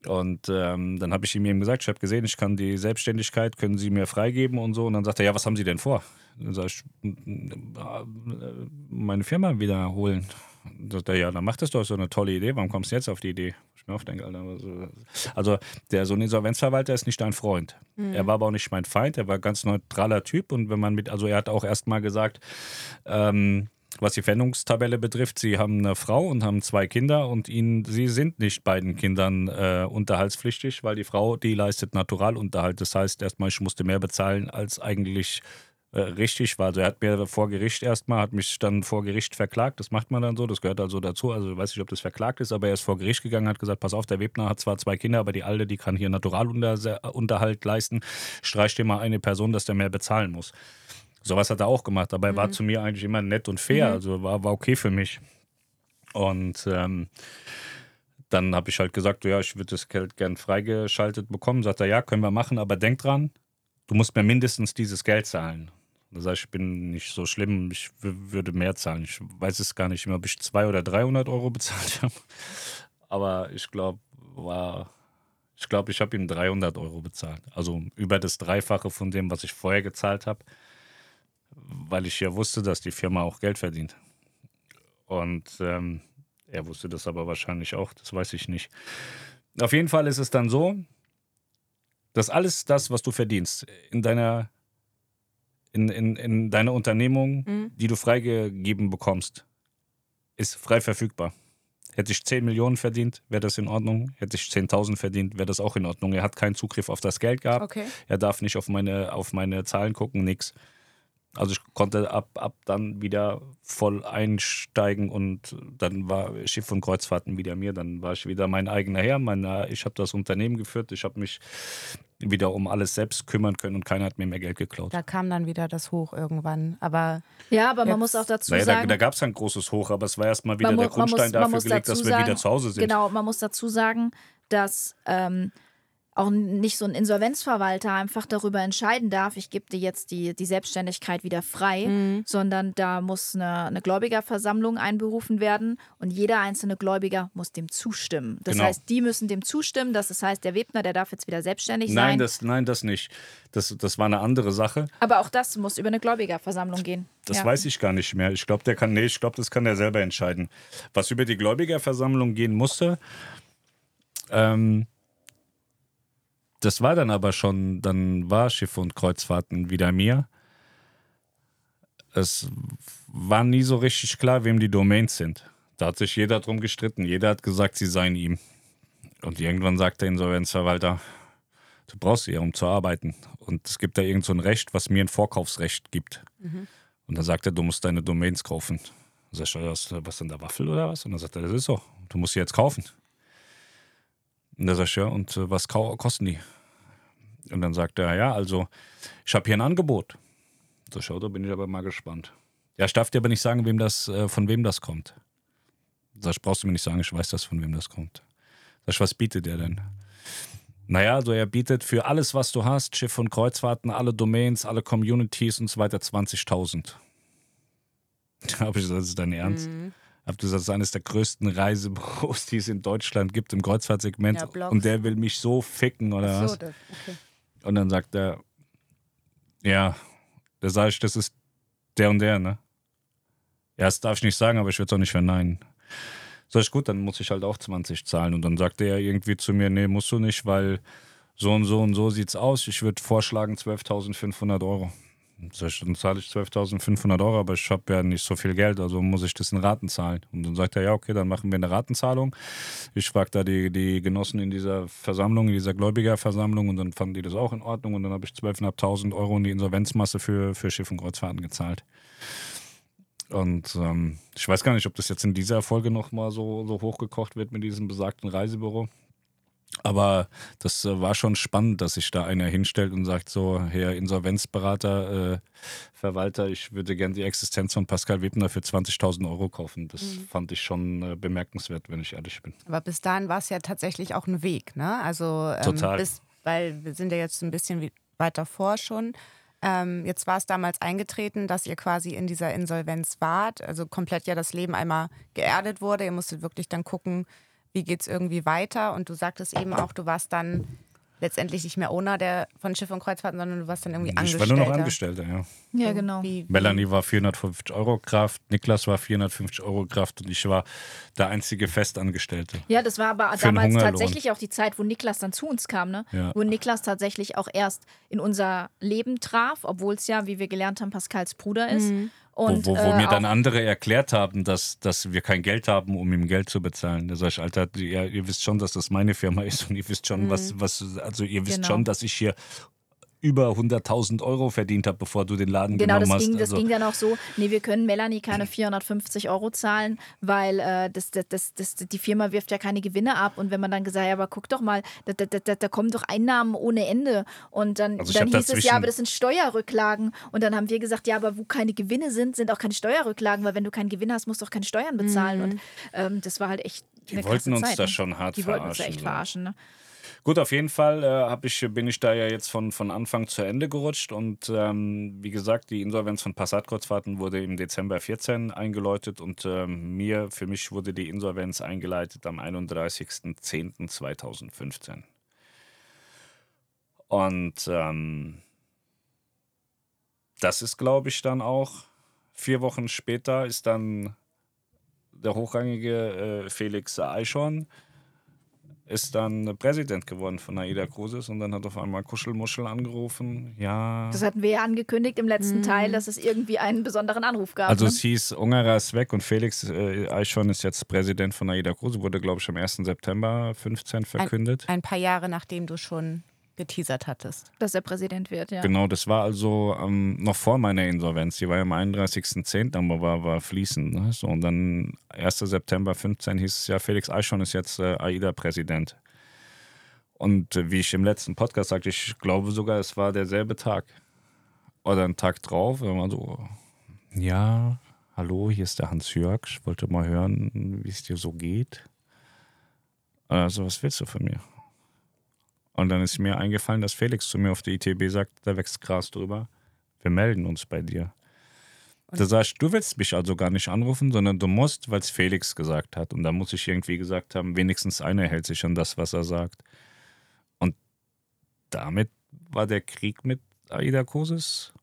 Und ähm, dann habe ich ihm eben gesagt, ich habe gesehen, ich kann die Selbstständigkeit, können Sie mir freigeben und so. Und dann sagt er, ja, was haben Sie denn vor? Dann sage ich, "Ja, meine Firma wiederholen. Dann sagt er, ja, dann macht das doch so eine tolle Idee. Warum kommst du jetzt auf die Idee? Ich mir aufdenke, Alter. was- Also, der, so ein Insolvenzverwalter ist nicht dein Freund. Er war aber auch nicht mein Feind. Er war ein ganz neutraler Typ. Und wenn man mit, also er hat auch erst mal gesagt, ähm, was die Pfändungstabelle betrifft, sie haben eine Frau und haben zwei Kinder und ihnen, sie sind nicht beiden Kindern äh, unterhaltspflichtig, weil die Frau, die leistet Naturalunterhalt. Das heißt, erstmal, ich musste mehr bezahlen, als eigentlich äh, richtig war. Also er hat mir vor Gericht erstmal, hat mich dann vor Gericht verklagt. Das macht man dann so, das gehört also dazu. Also ich weiß nicht, ob das verklagt ist, aber er ist vor Gericht gegangen, hat gesagt, pass auf, der Webner hat zwar zwei Kinder, aber die Alte, die kann hier Naturalunterhalt leisten. Streich dir mal eine Person, dass der mehr bezahlen muss. Sowas hat er auch gemacht, aber er war zu mir eigentlich immer nett und fair, also war, war okay für mich. Und ähm, dann habe ich halt gesagt, ja, ich würde das Geld gern freigeschaltet bekommen. Sagt er, ja, können wir machen, aber denk dran, du musst mir mindestens dieses Geld zahlen. Da sage ich, ich bin nicht so schlimm, ich würde mehr zahlen. Ich weiß es gar nicht mehr, ob ich 200 oder 300 Euro bezahlt habe. Aber ich glaube, war, ich glaube, ich habe ihm 300 Euro bezahlt. Also über das Dreifache von dem, was ich vorher gezahlt habe, weil ich ja wusste, dass die Firma auch Geld verdient. Und ähm, er wusste das aber wahrscheinlich auch, das weiß ich nicht. Auf jeden Fall ist es dann so, dass alles das, was du verdienst, in deiner, in, in, in deiner Unternehmung, Mhm. die du freigegeben bekommst, ist frei verfügbar. Hätte ich 10 Millionen verdient, wäre das in Ordnung. Hätte ich 10.000 verdient, wäre das auch in Ordnung. Er hat keinen Zugriff auf das Geld gehabt. Okay. Er darf nicht auf meine, auf meine Zahlen gucken, nix. Also ich konnte ab, ab dann wieder voll einsteigen und dann war Schiff und Kreuzfahrten wieder mir. Dann war ich wieder mein eigener Herr. Mein, ich habe das Unternehmen geführt. Ich habe mich wieder um alles selbst kümmern können und keiner hat mir mehr Geld geklaut. Da kam dann wieder das Hoch irgendwann. Aber Ja, aber man muss auch dazu Naja, da, sagen, da gab es ein großes Hoch, aber es war erstmal wieder der Grundstein muss, man dafür gelegt, dazu dass wir sagen, wieder zu Hause sind. Genau, man muss dazu sagen, dass ähm, auch nicht so ein Insolvenzverwalter einfach darüber entscheiden darf, ich gebe dir jetzt die, die Selbstständigkeit wieder frei, Mhm. sondern da muss eine, eine Gläubigerversammlung einberufen werden und jeder einzelne Gläubiger muss dem zustimmen. Das Genau. heißt, die müssen dem zustimmen, dass das heißt, der Webner, der darf jetzt wieder selbstständig Nein sein. das, nein, das nicht. Das, das war eine andere Sache. aber auch das muss über eine Gläubigerversammlung gehen. Das ja. weiß ich gar nicht mehr. Ich glaube, der kann, nee, ich glaube, das kann er selber entscheiden. Was über die Gläubigerversammlung gehen musste, ähm, das war dann aber schon, dann war Schiff und Kreuzfahrten wieder mir. Es war nie so richtig klar, wem die Domains sind. Da hat sich jeder drum gestritten. Jeder hat gesagt, sie seien ihm. Und irgendwann sagt der Insolvenzverwalter, du brauchst sie ja, um zu arbeiten. Und es gibt da irgend so ein Recht, was mir ein Vorkaufsrecht gibt. Und dann sagt er, du musst deine Domains kaufen. Dann sag ich, was, was denn der Waffel oder was? Und dann sagt er, das ist so, du musst sie jetzt kaufen. Und dann sag ich, ja, und was kosten die? Und dann sagt er, ja, also ich habe hier ein Angebot. So, schau, da bin ich aber mal gespannt. Ja, ich darf dir aber nicht sagen, wem das, äh, von wem das kommt. Das brauchst du mir nicht sagen, ich weiß das, von wem das kommt. Sag ich, was bietet er denn? Naja, also er bietet für alles, was du hast, Schiff und Kreuzfahrten, alle Domains, alle Communities und so weiter 20.000. Da habe ich gesagt, das ist dein Ernst? Mhm. Hab gesagt, das ist eines der größten Reisebüros, die es in Deutschland gibt im Kreuzfahrtsegment. Ja, und der will mich so ficken oder so, was? Okay. Und dann sagt er, ja, da sage ich, das ist der und der, ne? Ja, das darf ich nicht sagen, aber ich würde es auch nicht verneinen. Sag ich, gut, dann muss ich halt auch 20 zahlen. Und dann sagte er irgendwie zu mir, nee, musst du nicht, weil so und so und so sieht's aus. Ich würde vorschlagen 12.500 Euro. Dann zahle ich 12.500 Euro, aber ich habe ja nicht so viel Geld, also muss ich das in Raten zahlen. Und dann sagt er, ja, okay, dann machen wir eine Ratenzahlung. Ich frage da die, die Genossen in dieser Versammlung, in dieser Gläubigerversammlung und dann fanden die das auch in Ordnung und dann habe ich 12.500 Euro in die Insolvenzmasse für, für Schiff und Kreuzfahrten gezahlt. Und ähm, ich weiß gar nicht, ob das jetzt in dieser Folge nochmal so, so hochgekocht wird mit diesem besagten Reisebüro. Aber das äh, war schon spannend, dass sich da einer hinstellt und sagt: So, Herr Insolvenzberater, äh, Verwalter, ich würde gerne die Existenz von Pascal Webner für 20.000 Euro kaufen. Das mhm. fand ich schon äh, bemerkenswert, wenn ich ehrlich bin. Aber bis dahin war es ja tatsächlich auch ein Weg, ne? Also, ähm, Total. Bis, weil wir sind ja jetzt ein bisschen weiter vor schon. Ähm, jetzt war es damals eingetreten, dass ihr quasi in dieser Insolvenz wart, also komplett ja das Leben einmal geerdet wurde. Ihr musstet wirklich dann gucken, wie geht es irgendwie weiter? Und du sagtest eben auch, du warst dann letztendlich nicht mehr Owner der, von Schiff und Kreuzfahrten, sondern du warst dann irgendwie Angestellter. Ich war nur noch Angestellter, ja. Ja, genau. Wie, Melanie war 450 Euro Kraft, Niklas war 450 Euro Kraft und ich war der einzige Festangestellte. Ja, das war aber damals tatsächlich auch die Zeit, wo Niklas dann zu uns kam, ne? Ja. Wo Niklas tatsächlich auch erst in unser Leben traf, obwohl es ja, wie wir gelernt haben, Pascals Bruder ist. Mhm. Und, wo, wo, wo äh, mir dann andere erklärt haben, dass, dass wir kein Geld haben, um ihm Geld zu bezahlen. Da sag ich, Alter, ihr, ihr wisst schon, dass das meine Firma ist und ihr wisst schon, was, mhm. was, also ihr wisst genau. schon, dass ich hier über 100.000 Euro verdient habe, bevor du den Laden genau, genommen hast. Genau, das ging dann auch so, nee, wir können Melanie keine 450 Euro zahlen, weil äh, das, das, das, das, die Firma wirft ja keine Gewinne ab. Und wenn man dann gesagt hat, ja, aber guck doch mal, da, da, da, da kommen doch Einnahmen ohne Ende. Und dann, also dann hieß es, ja, aber das sind Steuerrücklagen. Und dann haben wir gesagt, ja, aber wo keine Gewinne sind, sind auch keine Steuerrücklagen, weil wenn du keinen Gewinn hast, musst du auch keine Steuern bezahlen. Mhm. Und ähm, das war halt echt. Die wollten uns Zeit, da ne? schon hart die verarschen. Die wollten uns echt verarschen, ne? Gut, auf jeden Fall äh, ich, bin ich da ja jetzt von, von Anfang zu Ende gerutscht und ähm, wie gesagt, die Insolvenz von Passat-Kreuzfahrten wurde im Dezember 14 eingeläutet und ähm, mir, für mich wurde die Insolvenz eingeleitet am 31.10.2015. Und ähm, das ist, glaube ich, dann auch vier Wochen später ist dann der hochrangige äh, Felix Eichhorn ist dann Präsident geworden von Aida Cruises und dann hat auf einmal Kuschelmuschel angerufen. Ja. Das hatten wir ja angekündigt im letzten mhm. Teil, dass es irgendwie einen besonderen Anruf gab. Also ne? es hieß, Ungarer ist weg und Felix äh, Eichhorn ist jetzt Präsident von Aida Cruises, wurde glaube ich am 1. September 15 verkündet. Ein, ein paar Jahre nachdem du schon geteasert hattest. Dass er Präsident wird, ja. Genau, das war also ähm, noch vor meiner Insolvenz. Die war ja am 31.10., aber war, war fließend. Ne? So, und dann 1. September 15 hieß es ja, Felix Eichhorn ist jetzt äh, AIDA-Präsident. Und äh, wie ich im letzten Podcast sagte, ich glaube sogar, es war derselbe Tag. Oder ein Tag drauf, wenn man so, ja, hallo, hier ist der Hans-Jörg, ich wollte mal hören, wie es dir so geht. Also, was willst du von mir? Und dann ist mir eingefallen, dass Felix zu mir auf der ITB sagt, da wächst Gras drüber. Wir melden uns bei dir. Und da sagst du, willst mich also gar nicht anrufen, sondern du musst, weil es Felix gesagt hat. Und da muss ich irgendwie gesagt haben, wenigstens einer hält sich an das, was er sagt. Und damit war der Krieg mit Aida Kosis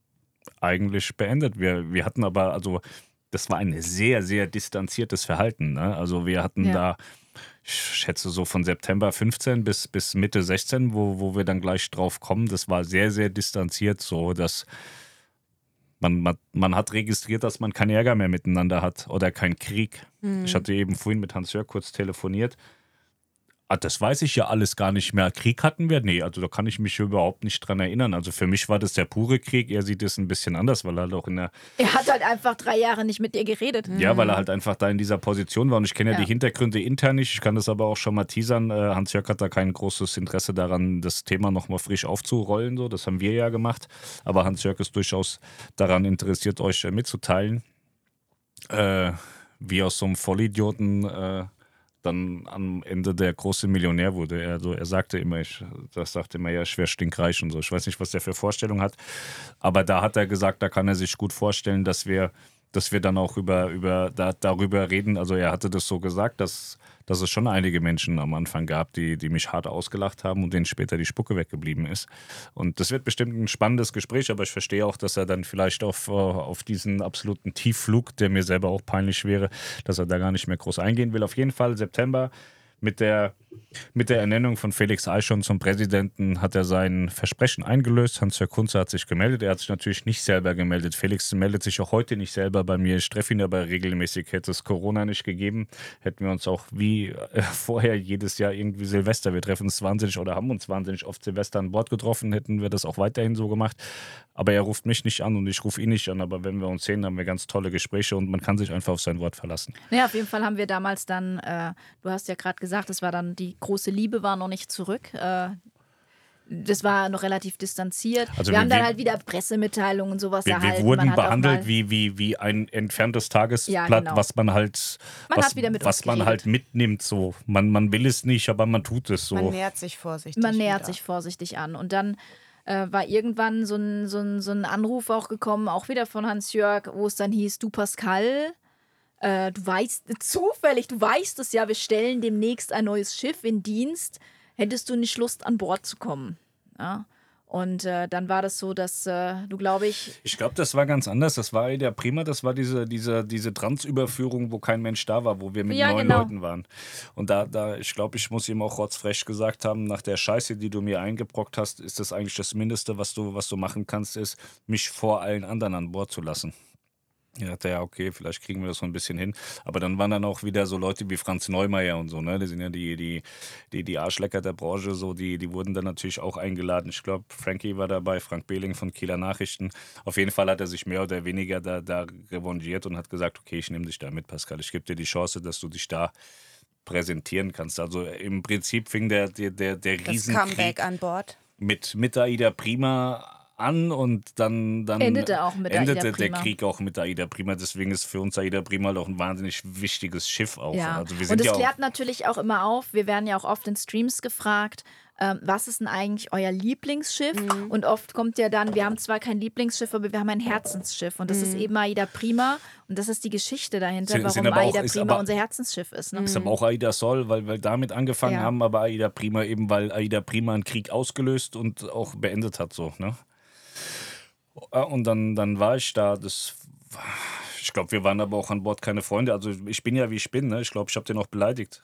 eigentlich beendet. Wir, wir hatten aber, also, das war ein sehr, sehr distanziertes Verhalten. Ne? Also, wir hatten ja. da ich schätze so von September 15 bis, bis Mitte 16, wo, wo wir dann gleich drauf kommen, das war sehr, sehr distanziert so, dass man, man, man hat registriert, dass man keinen Ärger mehr miteinander hat oder keinen Krieg. Mhm. Ich hatte eben vorhin mit Hans-Jörg kurz telefoniert. Ah, das weiß ich ja alles gar nicht mehr. Krieg hatten wir? Nee, also da kann ich mich überhaupt nicht dran erinnern. Also für mich war das der pure Krieg. Er sieht es ein bisschen anders, weil er halt auch in der. Er hat halt einfach drei Jahre nicht mit dir geredet. Ja, weil er halt einfach da in dieser Position war. Und ich kenne ja, ja, die Hintergründe intern nicht. Ich kann das aber auch schon mal teasern. Äh, Hans-Jörg hat da kein großes Interesse daran, das Thema nochmal frisch aufzurollen. So. Das haben wir ja gemacht. Aber Hans-Jörg ist durchaus daran interessiert, euch äh, mitzuteilen, äh, wie aus so einem Vollidioten äh, dann am Ende der große Millionär wurde. Er, also er sagte immer, ich, das sagte immer, ja, schwer stinkreich und so. Ich weiß nicht, was der für Vorstellungen hat, aber da hat er gesagt, da kann er sich gut vorstellen, dass wir, dass wir dann auch über, über da, darüber reden. Also er hatte das so gesagt, dass dass es schon einige Menschen am Anfang gab, die, die mich hart ausgelacht haben und denen später die Spucke weggeblieben ist. Und das wird bestimmt ein spannendes Gespräch, aber ich verstehe auch, dass er dann vielleicht auf, äh, auf diesen absoluten Tiefflug, der mir selber auch peinlich wäre, dass er da gar nicht mehr groß eingehen will. Auf jeden Fall September mit der, mit der Ernennung von Felix Eichhorn zum Präsidenten hat er sein Versprechen eingelöst. Hans-Jörg Kunze hat sich gemeldet. Er hat sich natürlich nicht selber gemeldet. Felix meldet sich auch heute nicht selber bei mir. Ich treffe ihn aber regelmäßig. Hätte es Corona nicht gegeben, hätten wir uns auch wie äh, vorher jedes Jahr irgendwie Silvester. Wir treffen uns wahnsinnig oder haben uns wahnsinnig oft Silvester an Bord getroffen. Hätten wir das auch weiterhin so gemacht. Aber er ruft mich nicht an und ich rufe ihn nicht an. Aber wenn wir uns sehen, haben wir ganz tolle Gespräche und man kann sich einfach auf sein Wort verlassen. Ja, auf jeden Fall haben wir damals dann, äh, du hast ja gerade gesagt, es war dann die große Liebe war noch nicht zurück. Äh, das war noch relativ distanziert. Also wir, wir haben dann halt wieder Pressemitteilungen und sowas wir, erhalten. Wir wurden behandelt wie, wie, wie ein entferntes Tagesblatt, ja, genau. was man halt, man was, was man halt mitnimmt. So. Man, man will es nicht, aber man tut es so. Man nähert sich vorsichtig. Man nähert sich vorsichtig an. Und dann äh, war irgendwann so ein, so, ein, so ein Anruf auch gekommen, auch wieder von Hans-Jörg, wo es dann hieß, du Pascal, äh, du weißt, zufällig, du weißt es ja, wir stellen demnächst ein neues Schiff in Dienst. Hättest du nicht Lust, an Bord zu kommen? Ja. Und äh, dann war das so, dass äh, du, glaube ich. Ich glaube, das war ganz anders. Das war der Prima, das war diese, diese, diese Transüberführung, wo kein Mensch da war, wo wir mit ja, neun genau. Leuten waren. Und da, da ich glaube, ich muss ihm auch rotzfrech gesagt haben, nach der Scheiße, die du mir eingebrockt hast, ist das eigentlich das Mindeste, was du, was du machen kannst, ist, mich vor allen anderen an Bord zu lassen. Ich dachte, ja, okay, vielleicht kriegen wir das so ein bisschen hin. Aber dann waren dann auch wieder so Leute wie Franz Neumeier und so, ne? Die sind ja die, die, die, die Arschlecker der Branche, so, die, die wurden dann natürlich auch eingeladen. Ich glaube, Frankie war dabei, Frank Behling von Kieler Nachrichten. Auf jeden Fall hat er sich mehr oder weniger da, da revanchiert und hat gesagt, okay, ich nehme dich da mit, Pascal. Ich gebe dir die Chance, dass du dich da präsentieren kannst. Also im Prinzip fing der, der, der, der Riesenkrieg das Comeback an Bord. Mit, mit Aida Prima an und dann, dann endete, auch mit endete Aida der Krieg auch mit Aida Prima. Deswegen ist für uns Aida Prima doch ein wahnsinnig wichtiges Schiff auch. Ja. Also wir sind und es ja klärt natürlich auch immer auf, wir werden ja auch oft in Streams gefragt, ähm, was ist denn eigentlich euer Lieblingsschiff? Mhm. Und oft kommt ja dann, wir haben zwar kein Lieblingsschiff, aber wir haben ein Herzensschiff. Und das mhm. ist eben Aida Prima. Und das ist die Geschichte dahinter, sind, warum sind Aida auch, Prima aber, unser Herzensschiff ist. Ne? Ist aber auch Aida Sol, weil wir damit angefangen ja. haben, aber Aida Prima eben, weil Aida Prima einen Krieg ausgelöst und auch beendet hat. So, ne? Äh, und dann, dann war ich da. Das, ich glaube, wir waren aber auch an Bord keine Freunde. Also ich bin ja wie ich bin. Ne? Ich glaube, ich habe den auch beleidigt.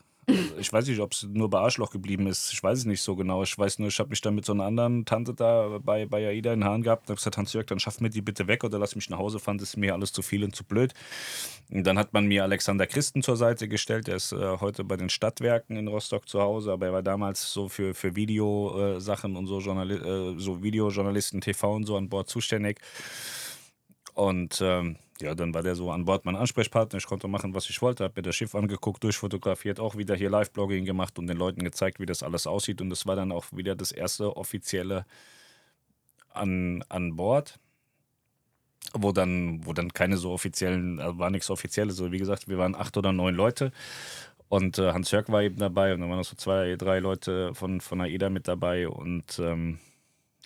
Ich weiß nicht, ob es nur bei Arschloch geblieben ist. Ich weiß es nicht so genau. Ich weiß nur, ich habe mich dann mit so einer anderen Tante da bei, bei AIDA in Haaren gehabt und habe gesagt, Hans-Jörg, dann schaff mir die bitte weg oder lass mich nach Hause fahren. Das ist mir alles zu viel und zu blöd. Und dann hat man mir Alexander Christen zur Seite gestellt. Der ist äh, heute bei den Stadtwerken in Rostock zu Hause, aber er war damals so für, für Videosachen äh, und so, Journali äh, so Videojournalisten, TV und so an Bord zuständig. Und ähm, ja, dann war der so an Bord mein Ansprechpartner. Ich konnte machen, was ich wollte. Habe mir das Schiff angeguckt, durchfotografiert, auch wieder hier Live-Blogging gemacht und den Leuten gezeigt, wie das alles aussieht. Und das war dann auch wieder das erste offizielle an, an Bord, wo dann, wo dann keine so offiziellen, also war nichts Offizielles. Also wie gesagt, wir waren acht oder neun Leute. Und äh, Hans-Jörg war eben dabei und dann waren noch so zwei, drei Leute von, von AIDA mit dabei. Und ähm,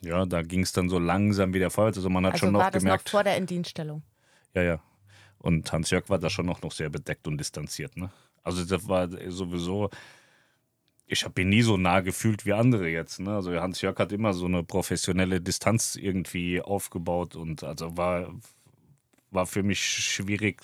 ja, da ging es dann so langsam wieder vorwärts. Also man hat also schon noch war das gemerkt. Noch vor der Indienststellung. Ja, ja. Und Hans-Jörg war da schon noch, noch sehr bedeckt und distanziert. Ne? Also das war sowieso, ich habe ihn nie so nah gefühlt wie andere jetzt. Ne? Also Hans-Jörg hat immer so eine professionelle Distanz irgendwie aufgebaut und also war, war für mich schwierig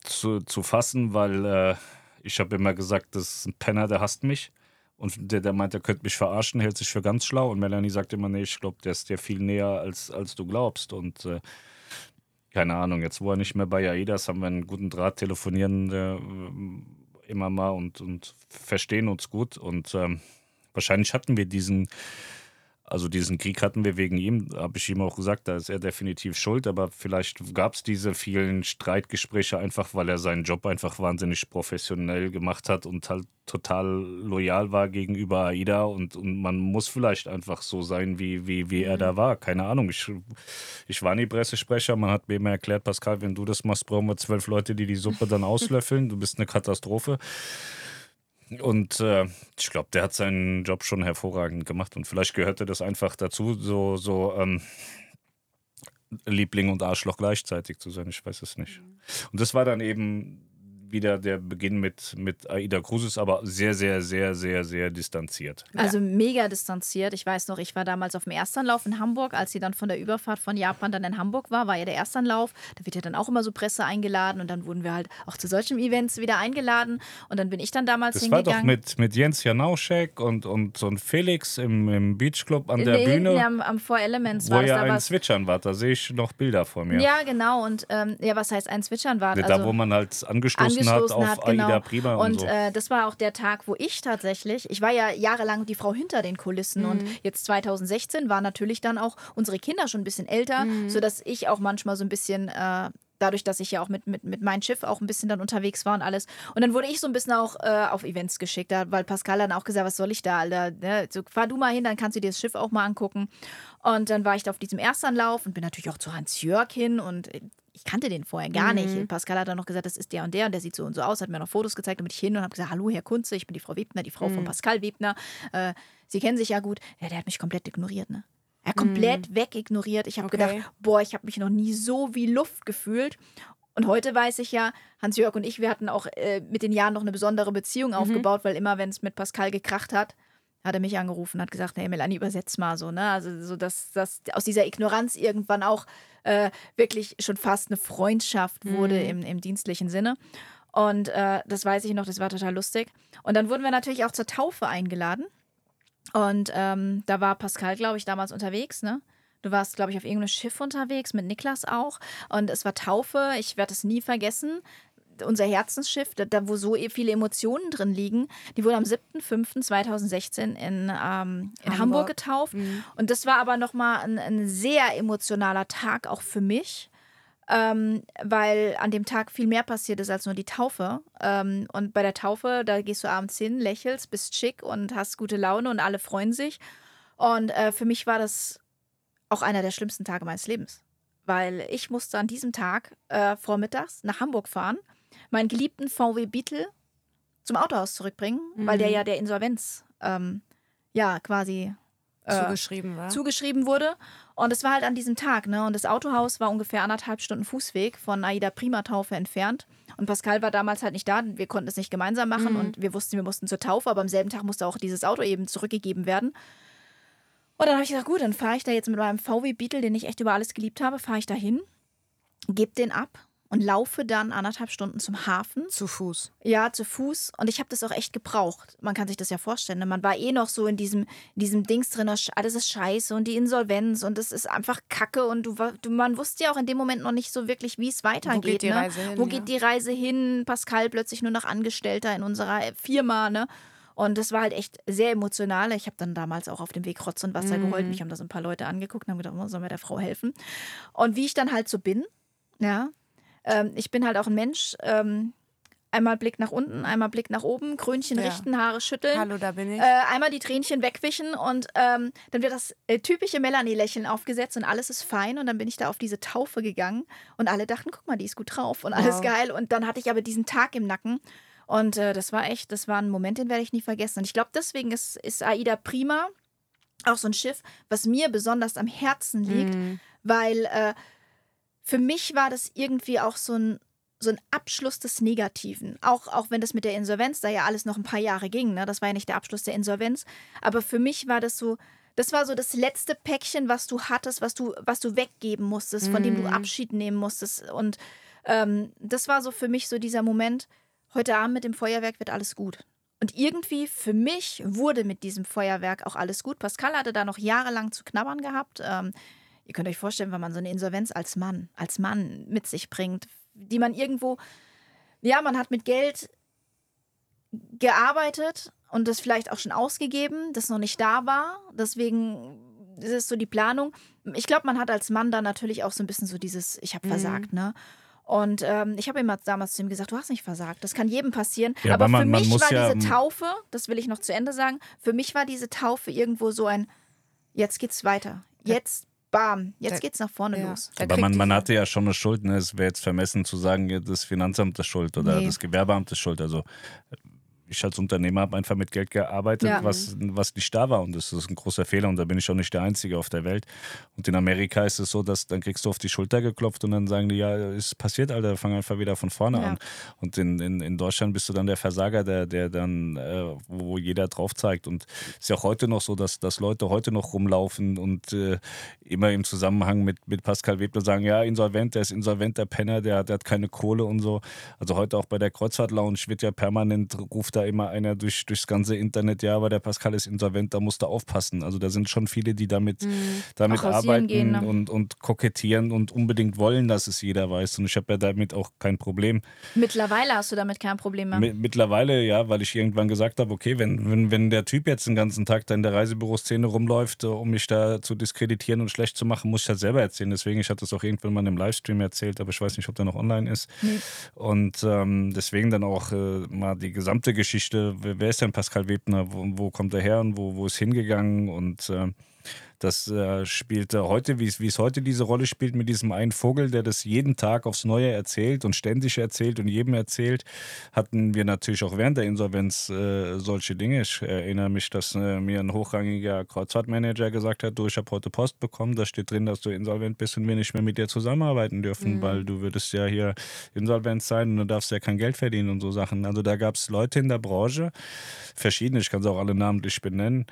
zu, zu fassen, weil äh, ich habe immer gesagt, das ist ein Penner, der hasst mich. Und der, der meint, er könnte mich verarschen, hält sich für ganz schlau. Und Melanie sagt immer, nee, ich glaube, der ist dir viel näher, als, als du glaubst. Und äh, keine Ahnung, jetzt wo er nicht mehr bei AIDA ist, haben wir einen guten Draht telefonieren. Der, immer mal und, und verstehen uns gut. Und ähm, wahrscheinlich hatten wir diesen also diesen Krieg hatten wir wegen ihm, habe ich ihm auch gesagt, da ist er definitiv schuld, aber vielleicht gab es diese vielen Streitgespräche einfach, weil er seinen Job einfach wahnsinnig professionell gemacht hat und halt total loyal war gegenüber AIDA und, und man muss vielleicht einfach so sein, wie, wie, wie er da mhm. war. Keine Ahnung, ich, ich war nie Pressesprecher, man hat mir immer erklärt, Pascal, wenn du das machst, brauchen wir zwölf Leute, die die Suppe dann auslöffeln, du bist eine Katastrophe. Und äh, ich glaube, der hat seinen Job schon hervorragend gemacht und vielleicht gehörte das einfach dazu, so, so ähm, Liebling und Arschloch gleichzeitig zu sein. Ich weiß es nicht. Mhm. Und das war dann eben wieder der Beginn mit, mit Aida Cruises, aber sehr, sehr, sehr, sehr, sehr distanziert. Also mega distanziert. Ich weiß noch, ich war damals auf dem Erstanlauf in Hamburg, als sie dann von der Überfahrt von Japan dann in Hamburg war, war ja der Erstanlauf. Da wird ja dann auch immer so Presse eingeladen und dann wurden wir halt auch zu solchen Events wieder eingeladen und dann bin ich dann damals das hingegangen. Das war doch mit, mit Jens Janauschek und, und, und Felix im, im Beachclub an der nee, Bühne. Nee, am, am Four Elements wo war ja ein Zwitschern war, da sehe ich noch Bilder vor mir. Ja, genau und ähm, ja, was heißt ein Zwitschern war? Also, da, wo man halt angestoßen angestoßen hat auf genau. Prima und, und so. äh, das war auch der Tag, wo ich tatsächlich, ich war ja jahrelang die Frau hinter den Kulissen mhm. und jetzt 2016 waren natürlich dann auch unsere Kinder schon ein bisschen älter, mhm. sodass ich auch manchmal so ein bisschen äh, dadurch, dass ich ja auch mit, mit, mit meinem Schiff auch ein bisschen dann unterwegs war und alles. Und dann wurde ich so ein bisschen auch äh, auf Events geschickt, weil Pascal dann auch gesagt, was soll ich da, Alter? Ne? So, fahr du mal hin, dann kannst du dir das Schiff auch mal angucken. Und dann war ich da auf diesem Erstanlauf und bin natürlich auch zu Hans-Jörg hin und ich kannte den vorher gar mhm. nicht. Pascal hat dann noch gesagt, das ist der und der und der sieht so und so aus, hat mir noch Fotos gezeigt, damit ich hin und habe gesagt, hallo Herr Kunze, ich bin die Frau Webner, die Frau mhm. von Pascal Webner. Äh, Sie kennen sich ja gut. Ja, der hat mich komplett ignoriert, ne? Er hat komplett mhm. wegignoriert. Ich habe okay. gedacht, boah, ich habe mich noch nie so wie Luft gefühlt. Und heute weiß ich ja, Hans-Jörg und ich, wir hatten auch äh, mit den Jahren noch eine besondere Beziehung mhm. aufgebaut, weil immer, wenn es mit Pascal gekracht hat, hat er mich angerufen, hat gesagt, hey Melanie, übersetz mal so, ne? Also so, dass, dass aus dieser Ignoranz irgendwann auch äh, wirklich schon fast eine Freundschaft wurde mhm. im, im dienstlichen Sinne. Und äh, das weiß ich noch, das war total lustig. Und dann wurden wir natürlich auch zur Taufe eingeladen. Und ähm, da war Pascal, glaube ich, damals unterwegs, ne? Du warst, glaube ich, auf irgendeinem Schiff unterwegs, mit Niklas auch. Und es war Taufe. Ich werde es nie vergessen unser Herzensschiff, da, wo so e-, viele Emotionen drin liegen, die wurde am 7.5.2016 in, ähm, in Hamburg. Hamburg getauft. Mhm. Und das war aber nochmal ein, ein sehr emotionaler Tag auch für mich. Ähm, weil an dem Tag viel mehr passiert ist als nur die Taufe. Ähm, und bei der Taufe, da gehst du abends hin, lächelst, bist schick und hast gute Laune und alle freuen sich. Und äh, für mich war das auch einer der schlimmsten Tage meines Lebens. Weil ich musste an diesem Tag äh, vormittags nach Hamburg fahren meinen geliebten VW Beetle zum Autohaus zurückbringen, mhm. weil der mhm. ja der Insolvenz ähm, ja quasi äh, zugeschrieben, war. zugeschrieben wurde. Und es war halt an diesem Tag, ne? Und das Autohaus war ungefähr anderthalb Stunden Fußweg von Aida Prima Taufe entfernt. Und Pascal war damals halt nicht da, wir konnten es nicht gemeinsam machen mhm. und wir wussten, wir mussten zur Taufe, aber am selben Tag musste auch dieses Auto eben zurückgegeben werden. Und dann habe ich gesagt, gut, dann fahre ich da jetzt mit meinem VW Beetle, den ich echt über alles geliebt habe, fahre ich da hin, gebe den ab und laufe dann anderthalb Stunden zum Hafen. Zu Fuß. Ja, zu Fuß. Und ich habe das auch echt gebraucht. Man kann sich das ja vorstellen. Ne? Man war eh noch so in diesem, in diesem Dings drin, alles ist scheiße und die Insolvenz und es ist einfach Kacke. Und du, du, man wusste ja auch in dem Moment noch nicht so wirklich, wie es weitergeht. Wo geht die ne? Reise hin? Wo ja. geht die Reise hin? Pascal plötzlich nur noch Angestellter in unserer Firma, ne? Und das war halt echt sehr emotional. Ich habe dann damals auch auf dem Weg Rotz und Wasser mhm. geheult. Mich haben da so ein paar Leute angeguckt und haben gedacht, oh, sollen wir der Frau helfen? Und wie ich dann halt so bin, ja, ähm, ich bin halt auch ein Mensch. Ähm, einmal Blick nach unten, einmal Blick nach oben, Krönchen ja. richten, Haare schütteln. Hallo, da bin ich. Äh, einmal die Tränchen wegwischen und ähm, dann wird das äh, typische Melanie-Lächeln aufgesetzt und alles ist fein. Und dann bin ich da auf diese Taufe gegangen und alle dachten, guck mal, die ist gut drauf und alles wow. geil. Und dann hatte ich aber diesen Tag im Nacken. Und äh, das war echt, das war ein Moment, den werde ich nie vergessen. Und ich glaube, deswegen ist, ist AIDA prima. Auch so ein Schiff, was mir besonders am Herzen liegt, mm. weil äh, für mich war das irgendwie auch so ein, so ein Abschluss des Negativen. Auch, auch wenn das mit der Insolvenz da ja alles noch ein paar Jahre ging, ne? das war ja nicht der Abschluss der Insolvenz. Aber für mich war das so, das war so das letzte Päckchen, was du hattest, was du, was du weggeben musstest, von dem du mhm. Abschied nehmen musstest. Und ähm, das war so für mich so dieser Moment, heute Abend mit dem Feuerwerk wird alles gut. Und irgendwie für mich wurde mit diesem Feuerwerk auch alles gut. Pascal hatte da noch jahrelang zu knabbern gehabt. Ähm, Ihr könnt euch vorstellen, wenn man so eine Insolvenz als Mann, als Mann mit sich bringt, die man irgendwo, ja, man hat mit Geld gearbeitet und das vielleicht auch schon ausgegeben, das noch nicht da war. Deswegen ist es so die Planung. Ich glaube, man hat als Mann dann natürlich auch so ein bisschen so dieses, ich habe Mhm. versagt, ne? Und ähm, ich habe immer damals zu ihm gesagt, du hast nicht versagt. Das kann jedem passieren. Ja, aber aber man- für mich war ja- diese Taufe, das will ich noch zu Ende sagen, für mich war diese Taufe irgendwo so ein, jetzt geht's weiter. Jetzt, bam, jetzt Da- geht's nach vorne Ja. los. Aber man, man hatte ja schon eine Schuld. Ne? Es wäre jetzt vermessen zu sagen, das Finanzamt ist schuld oder Nee. das Gewerbeamt ist schuld. Also ich als Unternehmer habe einfach mit Geld gearbeitet, Ja. was, was nicht da war. Und das ist ein großer Fehler. Und da bin ich auch nicht der Einzige auf der Welt. Und in Amerika ist es so, dass dann kriegst du auf die Schulter geklopft und dann sagen die, ja, ist passiert, Alter, fang einfach wieder von vorne Ja. an. Und in, in, in Deutschland bist du dann der Versager, der, der dann, äh, wo jeder drauf zeigt. Und es ist ja auch heute noch so, dass, dass Leute heute noch rumlaufen und äh, immer im Zusammenhang mit, mit Pascal Webler sagen, ja, insolvent, der ist insolvent, der Penner, der, der hat keine Kohle und so. Also heute auch bei der Kreuzfahrt-Lounge wird ja permanent, ruft da immer einer durch, durchs ganze Internet, ja, aber der Pascal ist insolvent, da musst du aufpassen. Also da sind schon viele, die damit, damit Auch hausieren arbeiten gehen, ne? und, und kokettieren und unbedingt wollen, dass es jeder weiß. Und ich habe ja damit auch kein Problem. Mittlerweile hast du damit kein Problem mehr. Mi- Mittlerweile, ja, weil ich irgendwann gesagt habe, okay, wenn, wenn, wenn der Typ jetzt den ganzen Tag da in der Reisebüroszene rumläuft, äh, um mich da zu diskreditieren und schlecht zu machen, muss ich das selber erzählen. Deswegen, ich hatte es auch irgendwann mal im Livestream erzählt, aber ich weiß nicht, ob der noch online ist. Und ähm, deswegen dann auch äh, mal die gesamte Geschichte, wer, wer ist denn Pascal Webner, wo, wo kommt er her und wo, wo ist hingegangen? Und äh, das äh, spielt äh, heute, wie es heute diese Rolle spielt, mit diesem einen Vogel, der das jeden Tag aufs Neue erzählt und ständig erzählt und jedem erzählt, hatten wir natürlich auch während der Insolvenz äh, solche Dinge. Ich erinnere mich, dass äh, mir ein hochrangiger Kreuzfahrtmanager gesagt hat, du, ich habe heute Post bekommen, da steht drin, dass du insolvent bist und wir nicht mehr mit dir zusammenarbeiten dürfen, weil du würdest ja hier insolvent sein und du darfst ja kein Geld verdienen und so Sachen. Also da gab es Leute in der Branche, verschiedene, ich kann sie auch alle namentlich benennen,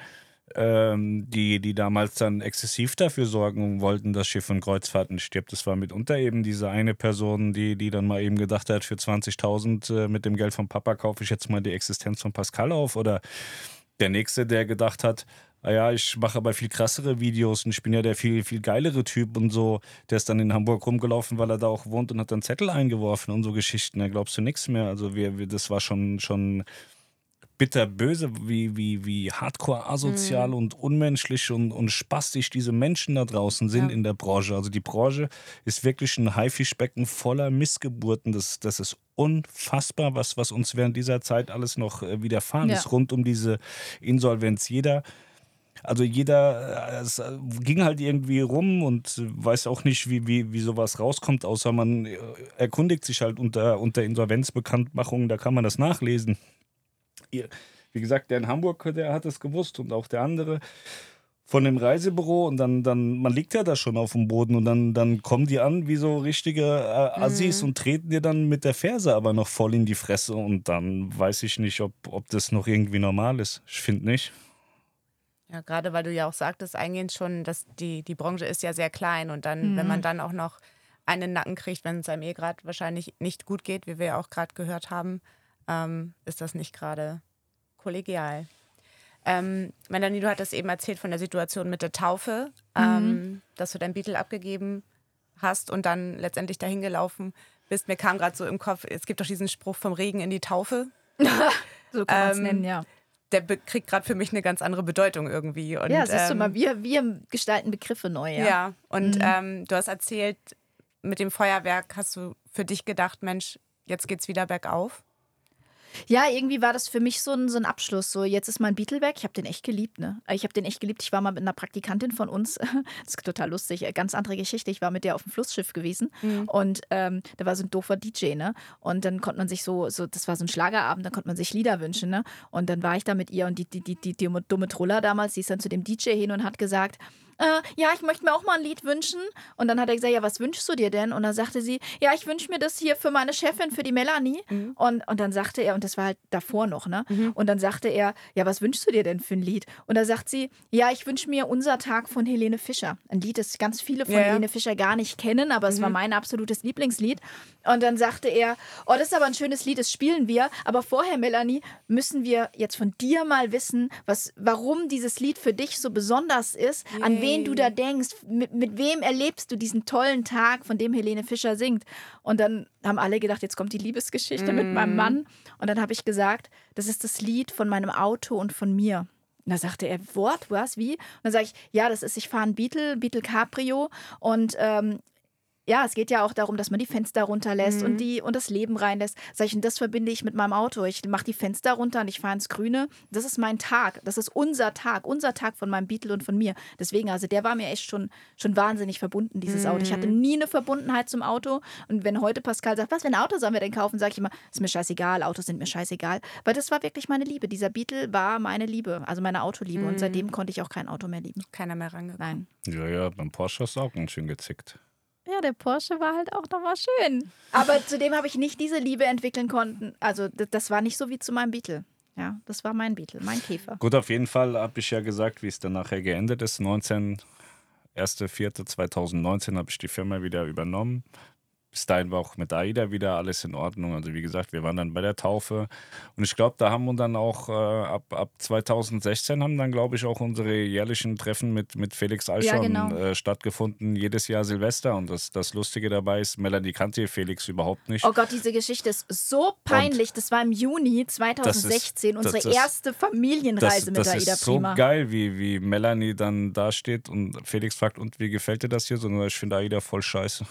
ähm, die, die damals dann exzessiv dafür sorgen wollten, dass Schiff und Kreuzfahrten stirbt. Das war mitunter eben diese eine Person, die, die dann mal eben gedacht hat, für 20.000 äh, mit dem Geld vom Papa kaufe ich jetzt mal die Existenz von Pascal auf. Oder der nächste, der gedacht hat, ah ja, ich mache aber viel krassere Videos und ich bin ja der viel, viel geilere Typ und so. Der ist dann in Hamburg rumgelaufen, weil er da auch wohnt und hat dann Zettel eingeworfen und so Geschichten. Da glaubst du nichts mehr. Also wir, wir, das war schon, schon bitterböse, wie, wie, wie hardcore asozial und unmenschlich und, und spastisch diese Menschen da draußen sind Ja. in der Branche. Also die Branche ist wirklich ein Haifischbecken voller Missgeburten. Das, das ist unfassbar, was, was uns während dieser Zeit alles noch äh, widerfahren Ja. ist, rund um diese Insolvenz. Jeder also jeder, äh, es äh, ging halt irgendwie rum und weiß auch nicht, wie, wie, wie sowas rauskommt, außer man erkundigt sich halt unter, unter Insolvenzbekanntmachungen, da kann man das nachlesen. Ihr- Wie gesagt, der in Hamburg, der hat es gewusst und auch der andere von dem Reisebüro und dann, dann, man liegt ja da schon auf dem Boden und dann, dann kommen die an wie so richtige äh, Assis und treten dir dann mit der Ferse aber noch voll in die Fresse und dann weiß ich nicht, ob, ob das noch irgendwie normal ist. Ich finde nicht. Ja, gerade weil du ja auch sagtest, eingehend schon, dass die, die Branche ist ja sehr klein und dann, wenn man dann auch noch einen Nacken kriegt, wenn es einem eh gerade wahrscheinlich nicht gut geht, wie wir ja auch gerade gehört haben, ähm, ist das nicht gerade kollegial. Ähm, Melanie, du hattest eben erzählt von der Situation mit der Taufe, ähm, dass du dein Beetle abgegeben hast und dann letztendlich dahin gelaufen bist. Mir kam gerade so im Kopf, es gibt doch diesen Spruch vom Regen in die Taufe. So kann man es Ähm, nennen, ja. Der kriegt gerade für mich eine ganz andere Bedeutung irgendwie. Und, ja, siehst du ähm, mal, wir, wir gestalten Begriffe neu, ja. Ja, und Mhm. ähm, du hast erzählt, mit dem Feuerwerk hast du für dich gedacht, Mensch, jetzt geht's wieder bergauf. Ja, irgendwie war das für mich so ein, so ein Abschluss. So, jetzt ist mein Beetle weg. Ich habe den echt geliebt, ne? Ich habe den echt geliebt. Ich war mal mit einer Praktikantin von uns. Das ist total lustig. Ganz andere Geschichte. Ich war mit der auf dem Flussschiff gewesen und ähm, da war so ein doofer DJ, ne? Und dann konnte man sich so, so, das war so ein Schlagerabend, dann konnte man sich Lieder wünschen, ne? Und dann war ich da mit ihr und die, die, die, die, die dumme Truller damals, die ist dann zu dem DJ hin und hat gesagt, äh, ja, ich möchte mir auch mal ein Lied wünschen. Und dann hat er gesagt, ja, was wünschst du dir denn? Und dann sagte sie, ja, ich wünsche mir das hier für meine Chefin, für die Melanie. Und, und dann sagte er, und das war halt davor noch, ne? Und dann sagte er, ja, was wünschst du dir denn für ein Lied? Und da sagt sie, ja, ich wünsche mir Unser Tag von Helene Fischer. Ein Lied, das ganz viele von Ja. Helene Fischer gar nicht kennen, aber es war mein absolutes Lieblingslied. Und dann sagte er, oh, das ist aber ein schönes Lied, das spielen wir. Aber vorher, Melanie, müssen wir jetzt von dir mal wissen, was, warum dieses Lied für dich so besonders ist. An wen du da denkst, mit, mit wem erlebst du diesen tollen Tag, von dem Helene Fischer singt. Und dann haben alle gedacht, jetzt kommt die Liebesgeschichte mm. mit meinem mhm. Mann. Und dann habe ich gesagt, das ist das Lied von meinem Auto und von mir. Und da sagte er, Wort, was, wie? Und dann sage ich, ja, das ist, ich fahre ein Beetle, Beetle Cabrio und ähm, ja, es geht ja auch darum, dass man die Fenster runterlässt mhm. und, die, und das Leben reinlässt. Sag ich, und das verbinde ich mit meinem Auto. Ich mache die Fenster runter und ich fahre ins Grüne. Das ist mein Tag. Das ist unser Tag. Unser Tag von meinem Beetle und von mir. Deswegen, also der war mir echt schon, schon wahnsinnig verbunden, dieses mhm. Auto. Ich hatte mhm. nie eine Verbundenheit zum Auto. Und wenn heute Pascal sagt, was für ein Auto sollen wir denn kaufen, sage ich immer, ist mir scheißegal, Autos sind mir scheißegal. Weil das war wirklich meine Liebe. Dieser Beetle war meine Liebe, also meine Autoliebe. Mhm. Und seitdem konnte ich auch kein Auto mehr lieben. Keiner mehr rangekommen. Nein. Ja, ja, beim Porsche hast du auch ganz schön gezickt ja, der Porsche war halt auch nochmal schön. Aber zudem habe ich nicht diese Liebe entwickeln konnten. Also das war nicht so wie zu meinem Beetle. Ja, das war mein Beetle, mein Käfer. Gut, auf jeden Fall habe ich ja gesagt, wie es dann nachher geendet ist. 19. 1.4.2019 habe ich die Firma wieder übernommen bis dahin war auch mit AIDA wieder alles in Ordnung. Also wie gesagt, wir waren dann bei der Taufe. Und ich glaube, da haben wir dann auch äh, ab, ab 2016 haben dann, glaube ich, auch unsere jährlichen Treffen mit, mit Felix Alschon ja, genau. äh, stattgefunden. Jedes Jahr Silvester. Und das, das Lustige dabei ist, Melanie kannte Felix überhaupt nicht. Oh Gott, diese Geschichte ist so peinlich. Und das war im Juni 2016, ist, unsere erste Familienreise das, mit AIDA Das ist so geil, wie, wie Melanie dann da steht und Felix fragt, und wie gefällt dir das hier? So, ich finde AIDA voll scheiße.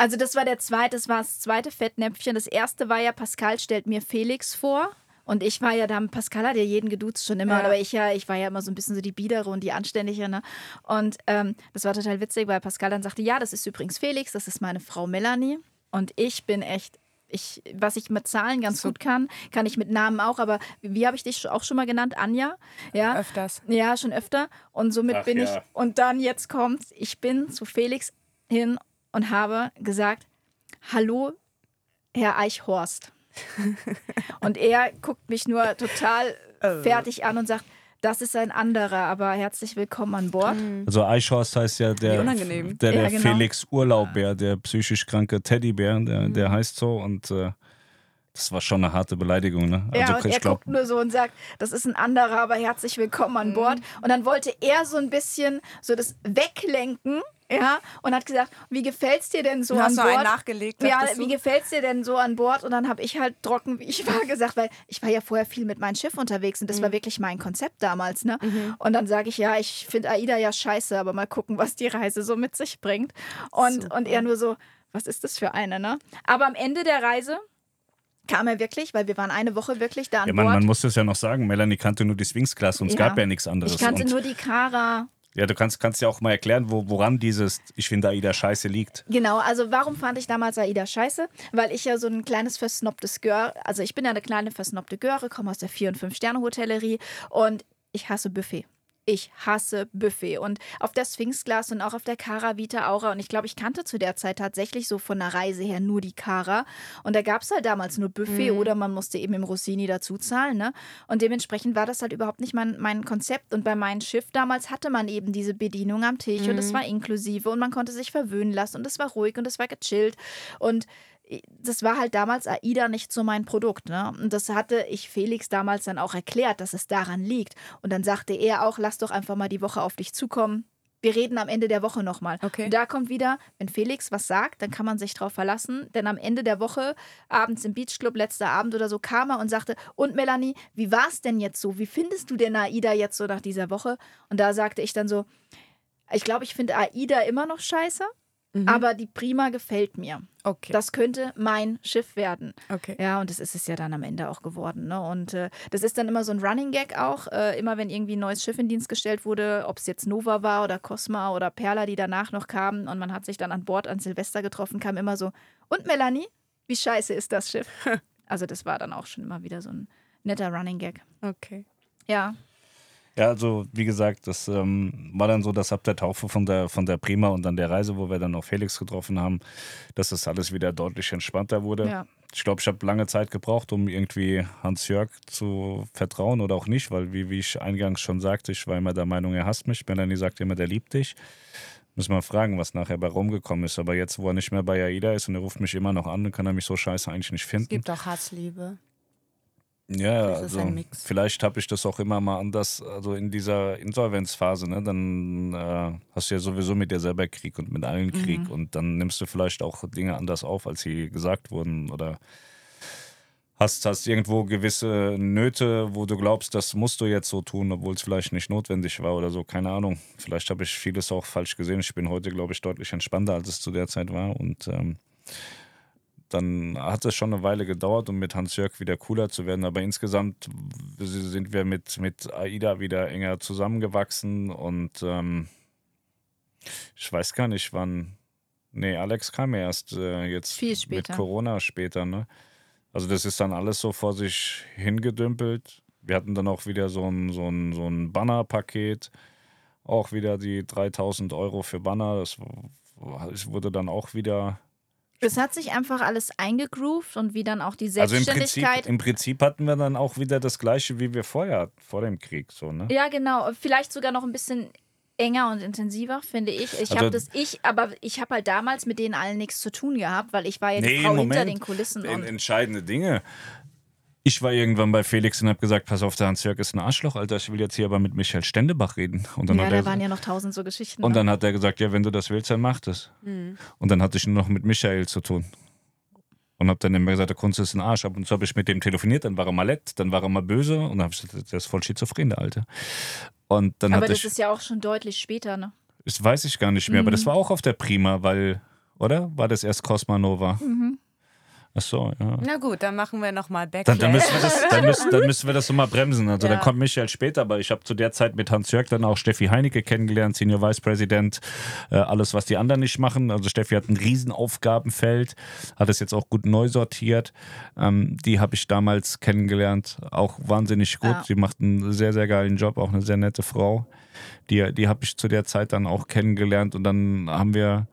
Also das war der zweite, das war das zweite Fettnäpfchen. Das erste war ja, Pascal stellt mir Felix vor. Und ich war ja da, Pascal hat ja jeden geduzt schon immer, ja. aber ich ja, ich war ja immer so ein bisschen so die Biedere und die Anständige, ne? Und ähm, das war total witzig, weil Pascal dann sagte, ja, das ist übrigens Felix, das ist meine Frau Melanie. Und ich bin echt ich, was ich mit Zahlen ganz so. gut kann, kann ich mit Namen auch, aber wie habe ich dich auch schon mal genannt? Anja? Ja. Öfters. Ja, schon öfter. Und somit Ach, bin ja. ich, und dann jetzt kommt, ich bin zu Felix hin und habe gesagt, hallo, Herr Eichhorst. und er guckt mich nur total oh. fertig an und sagt, das ist ein anderer, aber herzlich willkommen an Bord. Mhm. Also Eichhorst heißt ja der, der, der ja, genau. Felix Urlaubbär, der psychisch kranke Teddybär, der, der mhm. heißt so und äh, das war schon eine harte Beleidigung, ne? Also, ja, und er glaub, guckt nur so und sagt, das ist ein anderer, aber herzlich willkommen an Bord. Mhm. Und dann wollte er so ein bisschen so das weglenken ja, und hat gesagt, wie gefällt es dir denn so an Bord? Einen nachgelegt. Ja, wie gefällt es dir denn so an Bord? Und dann habe ich halt trocken, wie ich war, gesagt, weil ich war ja vorher viel mit meinem Schiff unterwegs und das mhm. war wirklich mein Konzept damals, ne? Mhm. Und dann sage ich, ja, ich finde AIDA ja scheiße, aber mal gucken, was die Reise so mit sich bringt. Und, und er nur so, was ist das für eine, ne? Aber am Ende der Reise kam er wirklich, weil wir waren eine Woche wirklich da an ja, man, Bord. Man muss das ja noch sagen, Melanie kannte nur die Sphinx-Klasse und ja. es gab ja nichts anderes. Ich kannte und nur die Kara ja, du kannst, kannst ja auch mal erklären, wo, woran dieses Ich finde Aida scheiße liegt. Genau, also warum fand ich damals Aida scheiße? Weil ich ja so ein kleines versnobtes Gör, also ich bin ja eine kleine versnobte Göre, komme aus der 4- und 5-Sterne-Hotellerie und ich hasse Buffet. Ich hasse Buffet. Und auf der Sphinxglas und auch auf der Cara Vita Aura. Und ich glaube, ich kannte zu der Zeit tatsächlich so von der Reise her nur die Cara. Und da gab es halt damals nur Buffet mhm. oder man musste eben im Rossini dazu zahlen. Ne? Und dementsprechend war das halt überhaupt nicht mein, mein Konzept. Und bei meinem Schiff damals hatte man eben diese Bedienung am Tisch mhm. und es war inklusive und man konnte sich verwöhnen lassen und es war ruhig und es war gechillt. Und das war halt damals AIDA nicht so mein Produkt. Ne? Und das hatte ich Felix damals dann auch erklärt, dass es daran liegt. Und dann sagte er auch, lass doch einfach mal die Woche auf dich zukommen. Wir reden am Ende der Woche nochmal. Okay. Und da kommt wieder, wenn Felix was sagt, dann kann man sich drauf verlassen. Denn am Ende der Woche, abends im Beachclub, letzter Abend oder so, kam er und sagte: Und Melanie, wie war es denn jetzt so? Wie findest du denn AIDA jetzt so nach dieser Woche? Und da sagte ich dann so: Ich glaube, ich finde AIDA immer noch scheiße. Mhm. Aber die Prima gefällt mir. Okay. Das könnte mein Schiff werden. Okay. Ja, und das ist es ja dann am Ende auch geworden. Ne? Und äh, das ist dann immer so ein Running Gag auch. Äh, immer wenn irgendwie ein neues Schiff in Dienst gestellt wurde, ob es jetzt Nova war oder Cosma oder Perla, die danach noch kamen und man hat sich dann an Bord an Silvester getroffen, kam immer so, und Melanie, wie scheiße ist das Schiff? also das war dann auch schon immer wieder so ein netter Running Gag. Okay. Ja. Ja, also wie gesagt, das ähm, war dann so, dass ab der Taufe von der, von der Prima und dann der Reise, wo wir dann auch Felix getroffen haben, dass das alles wieder deutlich entspannter wurde. Ja. Ich glaube, ich habe lange Zeit gebraucht, um irgendwie Hans-Jörg zu vertrauen oder auch nicht, weil, wie, wie ich eingangs schon sagte, ich war immer der Meinung, er hasst mich. Melanie sagt immer, der liebt dich. Müssen wir fragen, was nachher bei rumgekommen ist. Aber jetzt, wo er nicht mehr bei AIDA ist und er ruft mich immer noch an, dann kann er mich so scheiße eigentlich nicht finden. Es gibt auch Hassliebe. Ja, also vielleicht habe ich das auch immer mal anders, also in dieser Insolvenzphase, ne, dann äh, hast du ja sowieso mit dir selber Krieg und mit allen Krieg Mhm. und dann nimmst du vielleicht auch Dinge anders auf, als sie gesagt wurden oder hast, hast irgendwo gewisse Nöte, wo du glaubst, das musst du jetzt so tun, obwohl es vielleicht nicht notwendig war oder so, keine Ahnung. Vielleicht habe ich vieles auch falsch gesehen. Ich bin heute, glaube ich, deutlich entspannter, als es zu der Zeit war und ähm, dann hat es schon eine Weile gedauert, um mit Hans-Jörg wieder cooler zu werden. Aber insgesamt sind wir mit, mit AIDA wieder enger zusammengewachsen und ähm, ich weiß gar nicht, wann. Nee, Alex kam ja erst äh, jetzt mit. Corona später, ne? Also das ist dann alles so vor sich hingedümpelt. Wir hatten dann auch wieder so ein, so ein, so ein Banner-Paket. Auch wieder die 3000 Euro für Banner. Das wurde dann auch wieder Es hat sich einfach alles eingegroovt und wie dann auch die Also im Prinzip, Selbstständigkeit. im Prinzip hatten wir dann auch wieder das gleiche wie wir vorher, vor dem Krieg, so, ne? ja, genau. Vielleicht sogar noch ein bisschen enger und intensiver, finde ich. Ich Also- habe das, ich, aber ich habe halt damals mit denen allen nichts zu tun gehabt, weil ich war ja die Nee, Frau Moment. hinter den Kulissen. En- Und entscheidende Dinge. Ich war irgendwann bei Felix und habe gesagt, pass auf, der Hans-Jörg ist ein Arschloch, Alter, ich will jetzt hier aber mit Michael Stendebach reden. Und dann, ja, hat, da er, waren ja noch tausend so Geschichten. und ne? dann hat er gesagt, ja, wenn du das willst, dann mach das. Und dann hatte ich nur noch mit Michael zu tun. Und habe dann immer gesagt, der Kunst ist ein Arsch. Ab und zu habe ich mit dem telefoniert, dann war er mal nett, dann war er mal böse und dann habe ich gesagt, der ist voll schizophren, der Alte. Und dann aber das ich, ist ja auch schon deutlich später, ne? das weiß ich gar nicht mehr, aber das war auch auf der Prima, weil, oder? War das erst Cosma Nova? Ach so, ja. Na gut, dann machen wir nochmal Dann, Backlash. dann, müssen wir das, dann, müssen, dann müssen wir das nochmal bremsen. Also Ja. dann kommt Michael später, aber ich habe zu der Zeit mit Hans-Jörg dann auch Steffi Heinecke kennengelernt, Senior Vice President, äh, alles, was die anderen nicht machen. Also Steffi hat ein Riesenaufgabenfeld, hat es jetzt auch gut neu sortiert. Ähm, die habe ich damals kennengelernt, auch wahnsinnig gut. Ja. Sie macht einen sehr, sehr geilen Job, auch eine sehr nette Frau. Die, die habe ich zu der Zeit dann auch kennengelernt und dann haben wir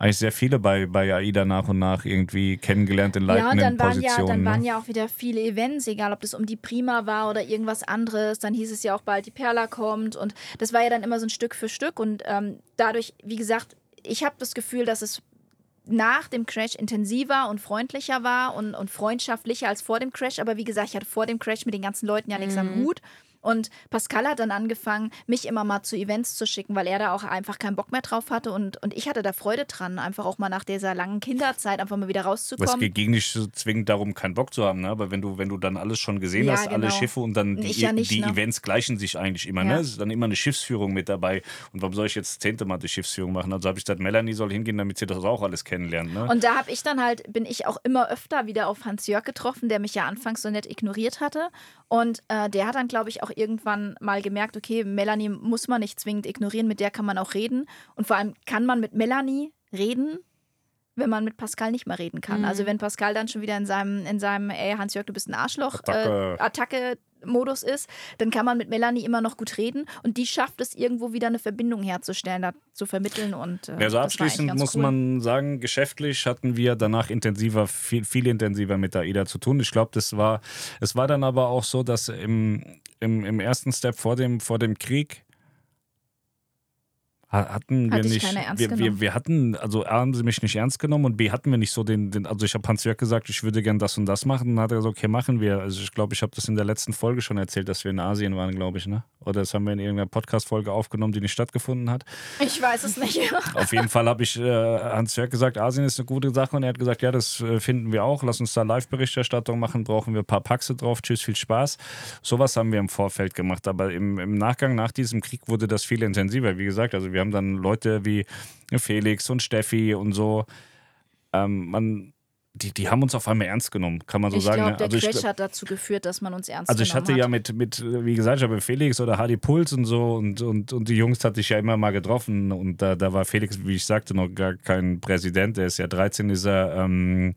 eigentlich sehr viele bei, bei AIDA nach und nach irgendwie kennengelernt in Ja, und leitenden dann waren ja, Positionen. dann ne? waren ja auch wieder viele Events, egal ob das um die Prima war oder irgendwas anderes. Dann hieß es ja auch bald, die Perla kommt. Und das war ja dann immer so ein Stück für Stück. Und ähm, dadurch, wie gesagt, ich habe das Gefühl, dass es nach dem Crash intensiver und freundlicher war und, und freundschaftlicher als vor dem Crash. Aber wie gesagt, ich hatte vor dem Crash mit den ganzen Leuten ja nichts am Hut. Und Pascal hat dann angefangen, mich immer mal zu Events zu schicken, weil er da auch einfach keinen Bock mehr drauf hatte. Und, und ich hatte da Freude dran, einfach auch mal nach dieser langen Kinderzeit einfach mal wieder Es rauszukommen. geht gegen nicht so zwingend darum, keinen Bock zu haben, ne? aber wenn du, wenn du dann alles schon gesehen Ja, hast, alle genau. Schiffe und dann die, ja nicht, die ne? Events gleichen sich eigentlich immer. Ja. Ne? Es ist dann immer eine Schiffsführung mit dabei. Und warum soll ich jetzt zehnte Mal die Schiffsführung machen? Also habe ich gesagt, Melanie soll hingehen, damit sie das auch alles kennenlernt. Ne? Und da habe ich dann halt, bin ich auch immer öfter wieder auf Hans Jörg getroffen, der mich ja anfangs so nett ignoriert hatte. Und äh, der hat dann, glaube ich, auch irgendwann mal gemerkt, okay, Melanie muss man nicht zwingend ignorieren, mit der kann man auch reden. Und vor allem kann man mit Melanie reden, wenn man mit Pascal nicht mehr reden kann. Also wenn Pascal dann schon wieder in seinem, in seinem, ey, Hans-Jörg, du bist ein Arschloch, Attacke. äh, Attacke-Modus ist, dann kann man mit Melanie immer noch gut reden und die schafft es irgendwo wieder eine Verbindung herzustellen, da zu vermitteln und äh, Also abschließend muss cool. man sagen, geschäftlich hatten wir danach intensiver, viel, viel intensiver mit AIDA zu tun. Ich glaube, das war, es war dann aber auch so, dass im, im, im ersten Step vor dem, vor dem Krieg hatten wir Hat dich nicht, wir, wir, wir hatten, also A, haben sie mich nicht ernst genommen und B, hatten wir nicht so den, den also ich habe Hans-Jörg gesagt, ich würde gern das und das machen und dann hat er gesagt, okay, machen wir. Also ich glaube, ich habe das in der letzten Folge schon erzählt, dass wir in Asien waren, glaube ich, ne? Oder das haben wir in irgendeiner Podcast-Folge aufgenommen, die nicht stattgefunden hat. Ich weiß es nicht. Auf jeden Fall habe ich äh, Hans-Jörg gesagt, Asien ist eine gute Sache und er hat gesagt, ja, das äh, finden wir auch. Lass uns da Live-Berichterstattung machen, brauchen wir ein paar Paxe drauf. Tschüss, viel Spaß. Sowas haben wir im Vorfeld gemacht, aber im, im Nachgang nach diesem Krieg wurde das viel intensiver. Wie gesagt, also wir haben dann Leute wie Felix und Steffi und so. Ähm, man, die, die haben uns auf einmal ernst genommen, kann man so ich sagen. glaube, ne? der also ich, Crash hat dazu geführt, dass man uns ernst also ich genommen hatte hat. ja mit, mit, wie gesagt, ich habe mit Felix oder Hardy Puls und so und, und, und die Jungs hatte ich ja immer mal getroffen und da, da war Felix, wie ich sagte, noch gar kein Präsident. Der ist ja 13, ist er ähm,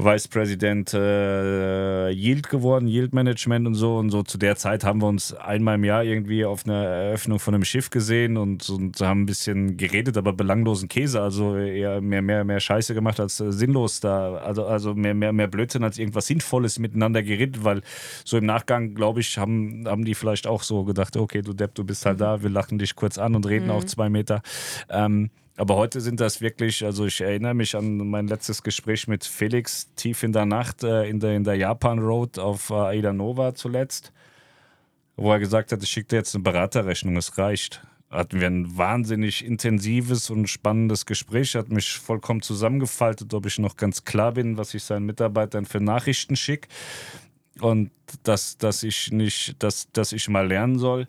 Vice President äh, Yield geworden, Yield Management und so. Und so zu der Zeit haben wir uns einmal im Jahr irgendwie auf einer Eröffnung von einem Schiff gesehen und, und haben ein bisschen geredet, aber belanglosen Käse, also eher mehr, mehr, mehr Scheiße gemacht als äh, sinnlos da. Also, also mehr, mehr, mehr Blödsinn als irgendwas Sinnvolles miteinander geredet, weil so im Nachgang, glaube ich, haben, haben die vielleicht auch so gedacht, okay, du Depp, du bist halt da, wir lachen dich kurz an und reden auch zwei Meter. Ähm, Aber heute sind das wirklich, also ich erinnere mich an mein letztes Gespräch mit Felix tief in der Nacht äh, in der, in der Japan Road auf äh, Aida Nova zuletzt, wo er gesagt hat, ich schicke dir jetzt eine Beraterrechnung, es reicht. Hatten wir ein wahnsinnig intensives und spannendes Gespräch, hat mich vollkommen zusammengefaltet, ob ich noch ganz klar bin, was ich seinen Mitarbeitern für Nachrichten schicke und dass, dass ich nicht, dass, dass ich mal lernen soll,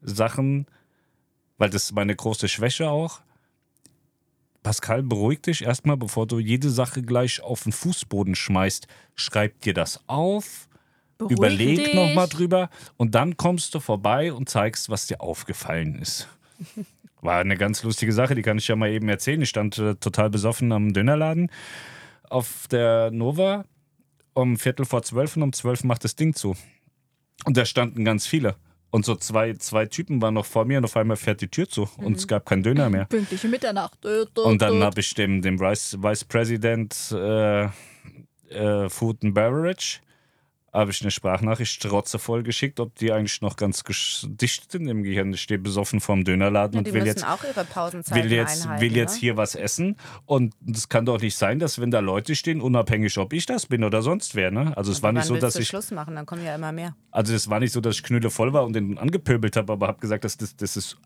Sachen, weil das ist meine große Schwäche auch. Pascal, beruhig dich erstmal, bevor du jede Sache gleich auf den Fußboden schmeißt. Schreib dir das auf, Beruhig überleg nochmal drüber und dann kommst du vorbei und zeigst, was dir aufgefallen ist. War eine ganz lustige Sache, die kann ich ja mal eben erzählen. Ich stand äh, total besoffen am Dönerladen auf der Nova um Viertel vor zwölf und um zwölf macht das Ding zu. Und da standen ganz viele. Und so zwei, zwei Typen waren noch vor mir und auf einmal fährt die Tür zu und es gab keinen Döner mehr. Pünktliche Mitternacht. Dö, dö, Und dann habe ich dem, dem Vice, Vice President äh, äh, Food and Beverage habe ich eine Sprachnachricht trotzevoll geschickt, ob die eigentlich noch ganz dicht sind im Gehirn. Ich stehe besoffen vorm Dönerladen Ja, und will jetzt, will jetzt, will jetzt ne? hier was essen. Und es kann doch nicht sein, dass wenn da Leute stehen, unabhängig ob ich das bin oder sonst wer. Ne? Also es war nicht so, dass ich Schluss machen, dann kommen ja immer mehr. also es war nicht so, dass ich knülle voll war und den angepöbelt habe, aber habe gesagt, dass das, das ist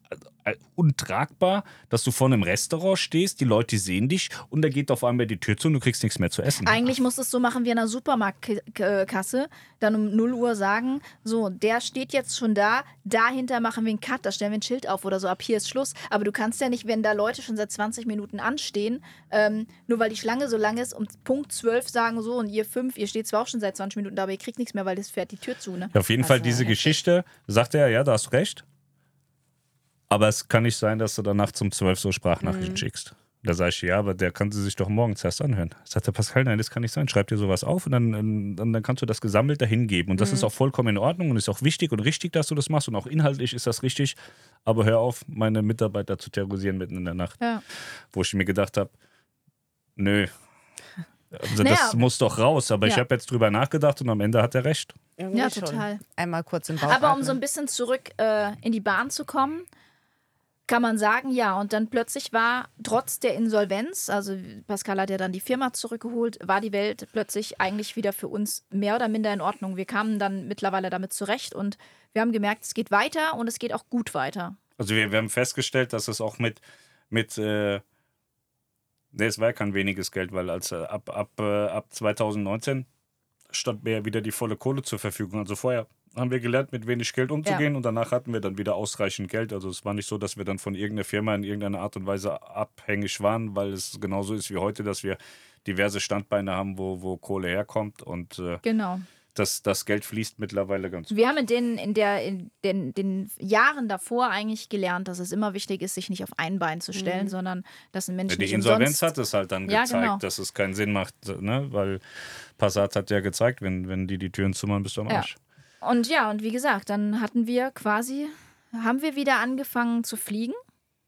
untragbar, dass du vor einem Restaurant stehst, die Leute sehen dich und da geht auf einmal die Tür zu und du kriegst nichts mehr zu essen. Eigentlich musst du es so machen wie in einer Supermarktkasse. Dann um 0 Uhr sagen, so, der steht jetzt schon da, dahinter machen wir einen Cut, da stellen wir ein Schild auf oder so, ab hier ist Schluss. Aber du kannst ja nicht, wenn da Leute schon seit 20 Minuten anstehen, ähm, nur weil die Schlange so lang ist, um Punkt 12 sagen so, und ihr fünf, ihr steht zwar auch schon seit 20 Minuten da, aber ihr kriegt nichts mehr, weil das fährt die Tür zu, ne? Ja, auf jeden Das Fall diese heftig. Geschichte, sagt er, ja, da hast du recht. Aber es kann nicht sein, dass du danach zum 12 so Sprachnachrichten Mhm. schickst. Da sage ich, ja, aber der kann sie sich doch morgens erst anhören. Sagt der Pascal, nein, das kann nicht sein. Schreib dir sowas auf und dann, ähm, dann, dann kannst du das gesammelt dahin geben. Und das Mhm. ist auch vollkommen in Ordnung und ist auch wichtig und richtig, dass du das machst. Und auch inhaltlich ist das richtig. Aber hör auf, meine Mitarbeiter zu terrorisieren mitten in der Nacht. Ja. Wo ich mir gedacht habe, nö. Also Naja. das muss doch raus. Aber ich Ja. habe jetzt drüber nachgedacht und am Ende hat er recht. Irgendwie Ja, schon. total. Einmal kurz im Bauch Aber um so ein bisschen zurück äh, in die Bahn zu kommen, kann man sagen, ja. Und dann plötzlich war trotz der Insolvenz, also Pascal hat ja dann die Firma zurückgeholt, war die Welt plötzlich eigentlich wieder für uns mehr oder minder in Ordnung. Wir kamen dann mittlerweile damit zurecht und wir haben gemerkt, es geht weiter und es geht auch gut weiter. Also wir, wir haben festgestellt, dass es auch mit, mit äh, es war ja kein weniges Geld, weil als äh, ab, ab, äh, ab 2019 stand mir ja wieder die volle Kohle zur Verfügung. Also vorher haben wir gelernt, mit wenig Geld umzugehen und danach hatten wir dann wieder ausreichend Geld. Also es war nicht so, dass wir dann von irgendeiner Firma in irgendeiner Art und Weise abhängig waren, weil es genauso ist wie heute, dass wir diverse Standbeine haben, wo, wo Kohle herkommt und äh, Genau. das, das Geld fließt mittlerweile ganz gut. Wir haben in den, in der, in den, den Jahren davor eigentlich gelernt, dass es immer wichtig ist, sich nicht auf ein Bein zu stellen, sondern dass ein Mensch Ja, die Insolvenz hat es halt dann Ja, gezeigt, genau. dass es keinen Sinn macht, ne? weil Passat hat ja gezeigt, wenn, wenn die die Türen zumachen, bist du am Ja. Und ja, und wie gesagt, dann hatten wir quasi, haben wir wieder angefangen zu fliegen.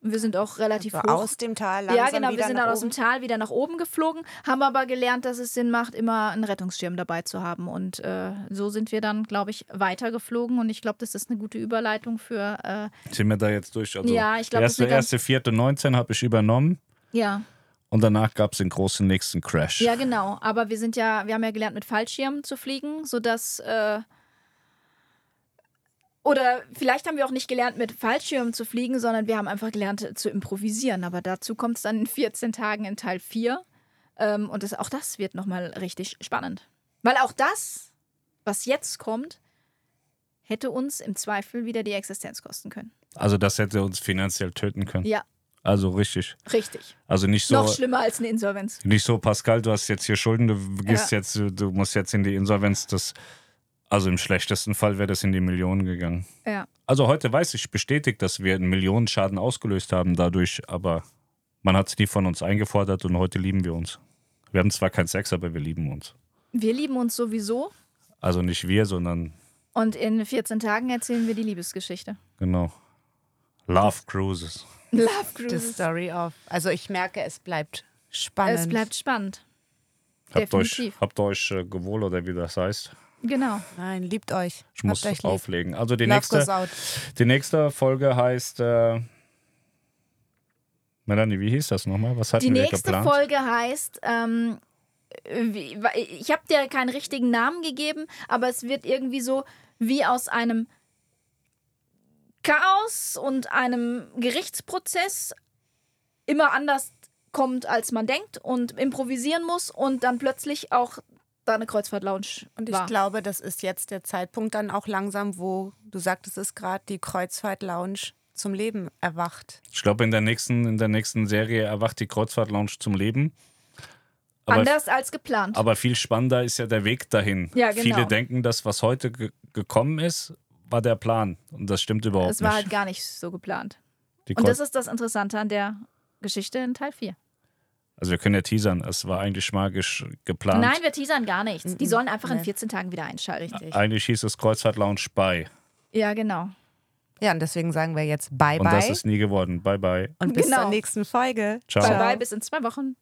Wir sind auch relativ So hoch. aus dem Tal langsam ja, genau, wir sind dann aus dem. Tal wieder nach oben geflogen, haben aber gelernt, dass es Sinn macht, immer einen Rettungsschirm dabei zu haben. Und äh, so sind wir dann, glaube ich, weitergeflogen. Und ich glaube, das ist eine gute Überleitung für, äh, Sind wir da jetzt durch? Also Ja, ich glaub, das ist erste, eine erste, vierte, 19 habe ich übernommen ja, und danach gab es den großen nächsten Crash. ja, genau. Aber wir sind ja, wir haben ja gelernt, mit Fallschirmen zu fliegen, sodass. Äh, oder vielleicht haben wir auch nicht gelernt, mit Fallschirmen zu fliegen, sondern wir haben einfach gelernt zu improvisieren. Aber dazu kommt es dann in 14 Tagen in Teil 4. Ähm, und das, auch das wird nochmal richtig spannend. Weil auch das, was jetzt kommt, hätte uns im Zweifel wieder die Existenz kosten können. Also das hätte uns finanziell töten können. Ja, Also richtig. richtig. Also nicht so, Noch schlimmer als eine Insolvenz. nicht so, Pascal, du hast jetzt hier Schulden, du gehst jetzt, du musst jetzt in die Insolvenz. Das, also im schlechtesten Fall wäre das in die Millionen gegangen. Ja. Also heute weiß ich bestätigt, dass wir einen Millionenschaden ausgelöst haben dadurch, aber man hat es nie von uns eingefordert und heute lieben wir uns. Wir haben zwar keinen Sex, aber wir lieben uns. Wir lieben uns sowieso. Also nicht wir, sondern Und in 14 Tagen erzählen wir die Liebesgeschichte. genau. Love Cruises. Love The Cruises. Story of. Also ich merke, es bleibt spannend. Es bleibt spannend. Habt euch, Definitiv. habt euch äh, gewohl oder wie das heißt. Genau. Nein, liebt euch. Ich muss euch lieb. auflegen. Also die Love nächste, die nächste Folge heißt äh, Melanie, wie hieß das nochmal? Was hatten Die wir nächste geplant? Folge heißt, ähm, wie, ich habe dir keinen richtigen Namen gegeben, aber es wird irgendwie so wie aus einem Chaos und einem Gerichtsprozess immer anders kommt, als man denkt und improvisieren muss und dann plötzlich auch da eine Kreuzfahrt-Lounge Und ich war. glaube, das ist jetzt der Zeitpunkt dann auch langsam, wo du sagtest es gerade, die Kreuzfahrt-Lounge zum Leben erwacht. Ich glaube, in der nächsten, in der nächsten Serie erwacht die Kreuzfahrt-Lounge zum Leben. Aber, Anders als geplant. aber viel spannender ist ja der Weg dahin. Ja, genau. Viele denken, das, was heute ge gekommen ist, war der Plan. Und das stimmt überhaupt Es war nicht. halt gar nicht so geplant. Die Und das ist das Interessante an der Geschichte in Teil 4. also wir können ja teasern, es war eigentlich magisch geplant. Nein, wir teasern gar nichts. Die sollen einfach in Nee. 14 Tagen wieder einschalten. Richtig. Eigentlich hieß es Kreuzfahrt-Lounge bei. Ja, genau. Ja, und deswegen sagen wir jetzt Bye Und das ist nie geworden. Bye, bye. und bis Genau. zur nächsten Folge. Ciao. Bye bye, bis in zwei Wochen.